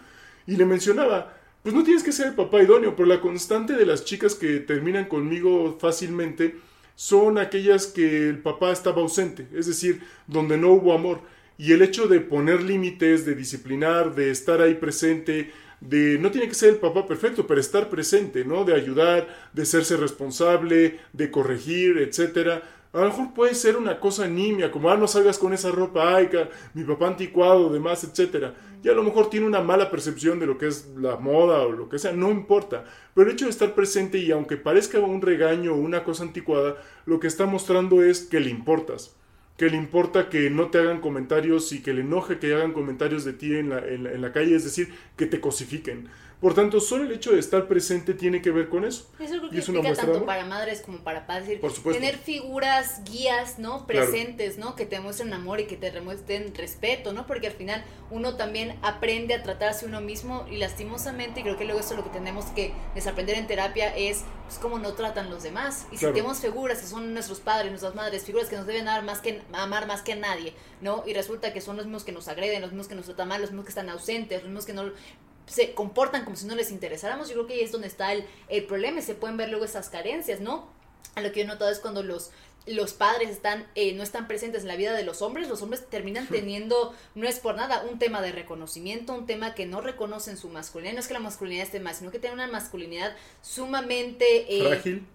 Y le mencionaba, pues no tienes que ser el papá idóneo, pero la constante de las chicas que terminan conmigo fácilmente son aquellas que el papá estaba ausente, es decir, donde no hubo amor. Y el hecho de poner límites, de disciplinar, de estar ahí presente, de no tiene que ser el papá perfecto, pero estar presente, ¿no? De ayudar, de serse responsable, de corregir, etcétera. A lo mejor puede ser una cosa nimia, como, ah, no salgas con esa ropa, ay, mi papá anticuado, demás, etcétera. Y a lo mejor tiene una mala percepción de lo que es la moda o lo que sea, no importa. Pero el hecho de estar presente y aunque parezca un regaño o una cosa anticuada, lo que está mostrando es que le importas que le importa que no te hagan comentarios y que le enoje que hagan comentarios de ti en la, en la, calle, es decir, que te cosifiquen. Por tanto, solo el hecho de estar presente tiene que ver con eso. Eso creo que explica tanto para madres como para padres. Por supuesto. Tener figuras, guías, ¿no? Presentes, ¿no? Que te muestren amor y que te demuestren respeto, ¿no? Porque al final uno también aprende a tratarse uno mismo y lastimosamente, y creo que luego eso es lo que tenemos que desaprender en terapia, es pues, cómo no tratan los demás. Y si tenemos figuras que son nuestros padres, nuestras madres, figuras que nos deben amar más que, amar más que nadie, ¿no? Y resulta que son los mismos que nos agreden, los mismos que nos tratan mal, los mismos que están ausentes, los mismos que no se comportan como si no les interesáramos, yo creo que ahí es donde está el, el problema y se pueden ver luego esas carencias, ¿no? A lo que yo he notado es cuando los, los padres están, eh, no están presentes en la vida de los hombres, los hombres terminan teniendo, no es por nada, un tema de reconocimiento, un tema que no reconocen su masculinidad, no es que la masculinidad esté mal, sino que tienen una masculinidad sumamente... Eh, frágil.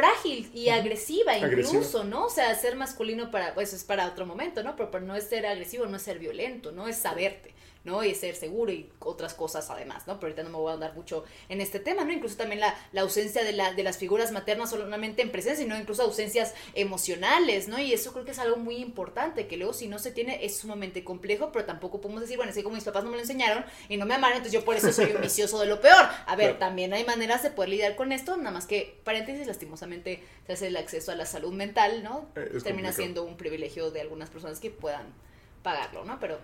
Frágil y agresiva, incluso, ¿no? O sea, ser masculino para, pues es para otro momento, ¿no? Pero, pero no es ser agresivo, no es ser violento, no es saberte. ¿no? Y ser seguro y otras cosas además, ¿no? Pero ahorita no me voy a andar mucho en este tema, ¿no? Incluso también la, la ausencia de, la, de las figuras maternas solamente en presencia, sino incluso ausencias emocionales, ¿no? Y eso creo que es algo muy importante, que luego si no se tiene es sumamente complejo, pero tampoco podemos decir, bueno, así como mis papás no me lo enseñaron y no me amaron, entonces yo por eso soy un [laughs] vicioso de lo peor. A ver, también hay maneras de poder lidiar con esto, nada más que, paréntesis, lastimosamente se hace el acceso a la salud mental, ¿no? Eh, Termina siendo un privilegio de algunas personas que puedan pagarlo, ¿no? Pero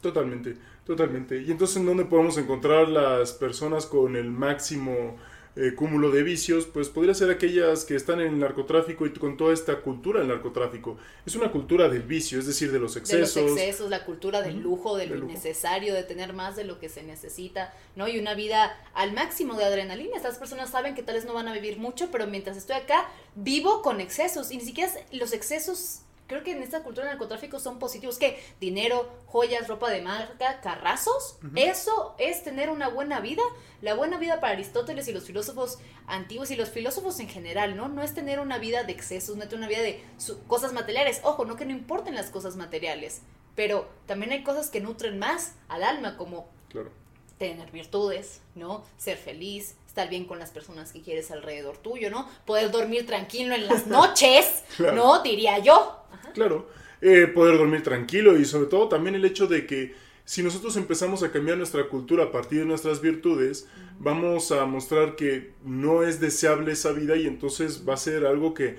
Totalmente, totalmente. Y entonces, ¿en dónde podemos encontrar las personas con el máximo eh, cúmulo de vicios? Pues podría ser aquellas que están en el narcotráfico y con toda esta cultura del narcotráfico. Es una cultura del vicio, es decir, de los excesos. De los excesos, la cultura del lujo, de lo innecesario, de tener más de lo que se necesita, ¿no? Y una vida al máximo de adrenalina. Estas personas saben que tal vez no van a vivir mucho, pero mientras estoy acá, vivo con excesos. Y ni siquiera los excesos creo que en esta cultura del narcotráfico son positivos. que Dinero, joyas, ropa de marca, carrazos. Eso es tener una buena vida. La buena vida para Aristóteles y los filósofos antiguos y los filósofos en general, ¿no? No es tener una vida de excesos, no es tener una vida de cosas materiales. Ojo, no que no importen las cosas materiales, pero también hay cosas que nutren más al alma, como tener virtudes, ¿no? Ser feliz, estar bien con las personas que quieres alrededor tuyo, ¿no? Poder dormir tranquilo en las noches, [laughs] ¿no? Diría yo. Claro, eh, poder dormir tranquilo y sobre todo también el hecho de que si nosotros empezamos a cambiar nuestra cultura a partir de nuestras virtudes, vamos a mostrar que no es deseable esa vida y entonces va a ser algo que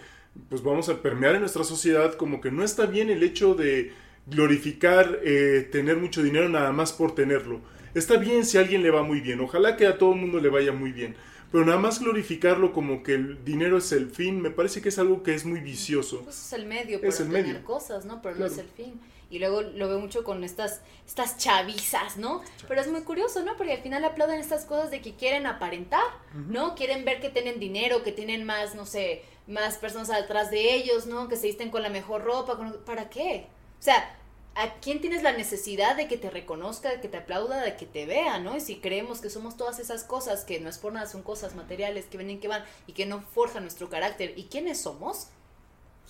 pues vamos a permear en nuestra sociedad como que no está bien el hecho de glorificar eh, tener mucho dinero nada más por tenerlo. Está bien si a alguien le va muy bien, ojalá que a todo el mundo le vaya muy bien, pero nada más glorificarlo como que el dinero es el fin, me parece que es algo que es muy vicioso. Pues es el medio para tener cosas, ¿no? Pero no es el fin. Y luego lo veo mucho con estas, estas chavizas, ¿no? Pero es muy curioso, ¿no? Porque al final aplauden estas cosas de que quieren aparentar, ¿no? Quieren ver que tienen dinero, que tienen más, no sé, más personas atrás de ellos, ¿no? Que se visten con la mejor ropa. ¿Para qué? O sea, ¿a quién tienes la necesidad de que te reconozca, de que te aplauda, de que te vea, ¿no? Y si creemos que somos todas esas cosas, que no es por nada, son cosas materiales que vienen, que van y que no forjan nuestro carácter, ¿y quiénes somos?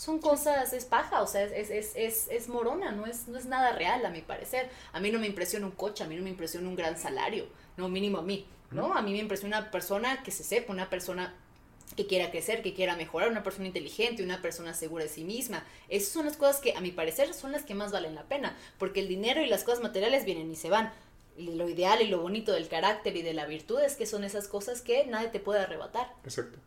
son cosas, es paja, o sea, es, es, es, es, morona, no es, no es nada real a mi parecer. A mí no me impresiona un coche, a mí no me impresiona un gran salario, no mínimo a mí, ¿no? A mí me impresiona una persona que se sepa, una persona que quiera crecer, que quiera mejorar, una persona inteligente, una persona segura de sí misma. Esas son las cosas que a mi parecer son las que más valen la pena, porque el dinero y las cosas materiales vienen y se van. Lo ideal y lo bonito del carácter y de la virtud es que son esas cosas que nadie te puede arrebatar. Exacto.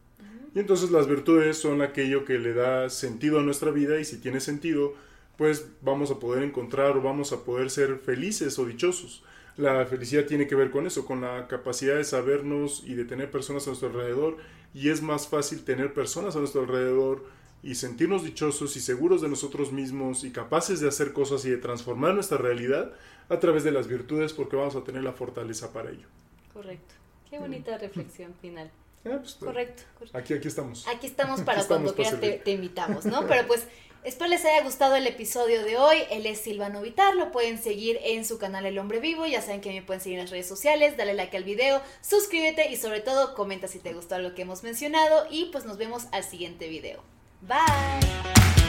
Y entonces las virtudes son aquello que le da sentido a nuestra vida y si tiene sentido, pues vamos a poder encontrar o vamos a poder ser felices o dichosos. La felicidad tiene que ver con eso, con la capacidad de sabernos y de tener personas a nuestro alrededor y es más fácil tener personas a nuestro alrededor y sentirnos dichosos y seguros de nosotros mismos y capaces de hacer cosas y de transformar nuestra realidad a través de las virtudes porque vamos a tener la fortaleza para ello. Correcto. Qué bonita reflexión final. [laughs] Ah, pues, correcto, Aquí, aquí estamos. Aquí estamos para cuando quieras te, invitamos, ¿no? Pero pues [laughs] espero les haya gustado el episodio de hoy. Él es Silvano Vitar, lo pueden seguir en su canal El Hombre Vivo. Ya saben que me pueden seguir en las redes sociales, dale like al video, suscríbete y sobre todo comenta si te gustó lo que hemos mencionado. Y pues nos vemos al siguiente video. Bye.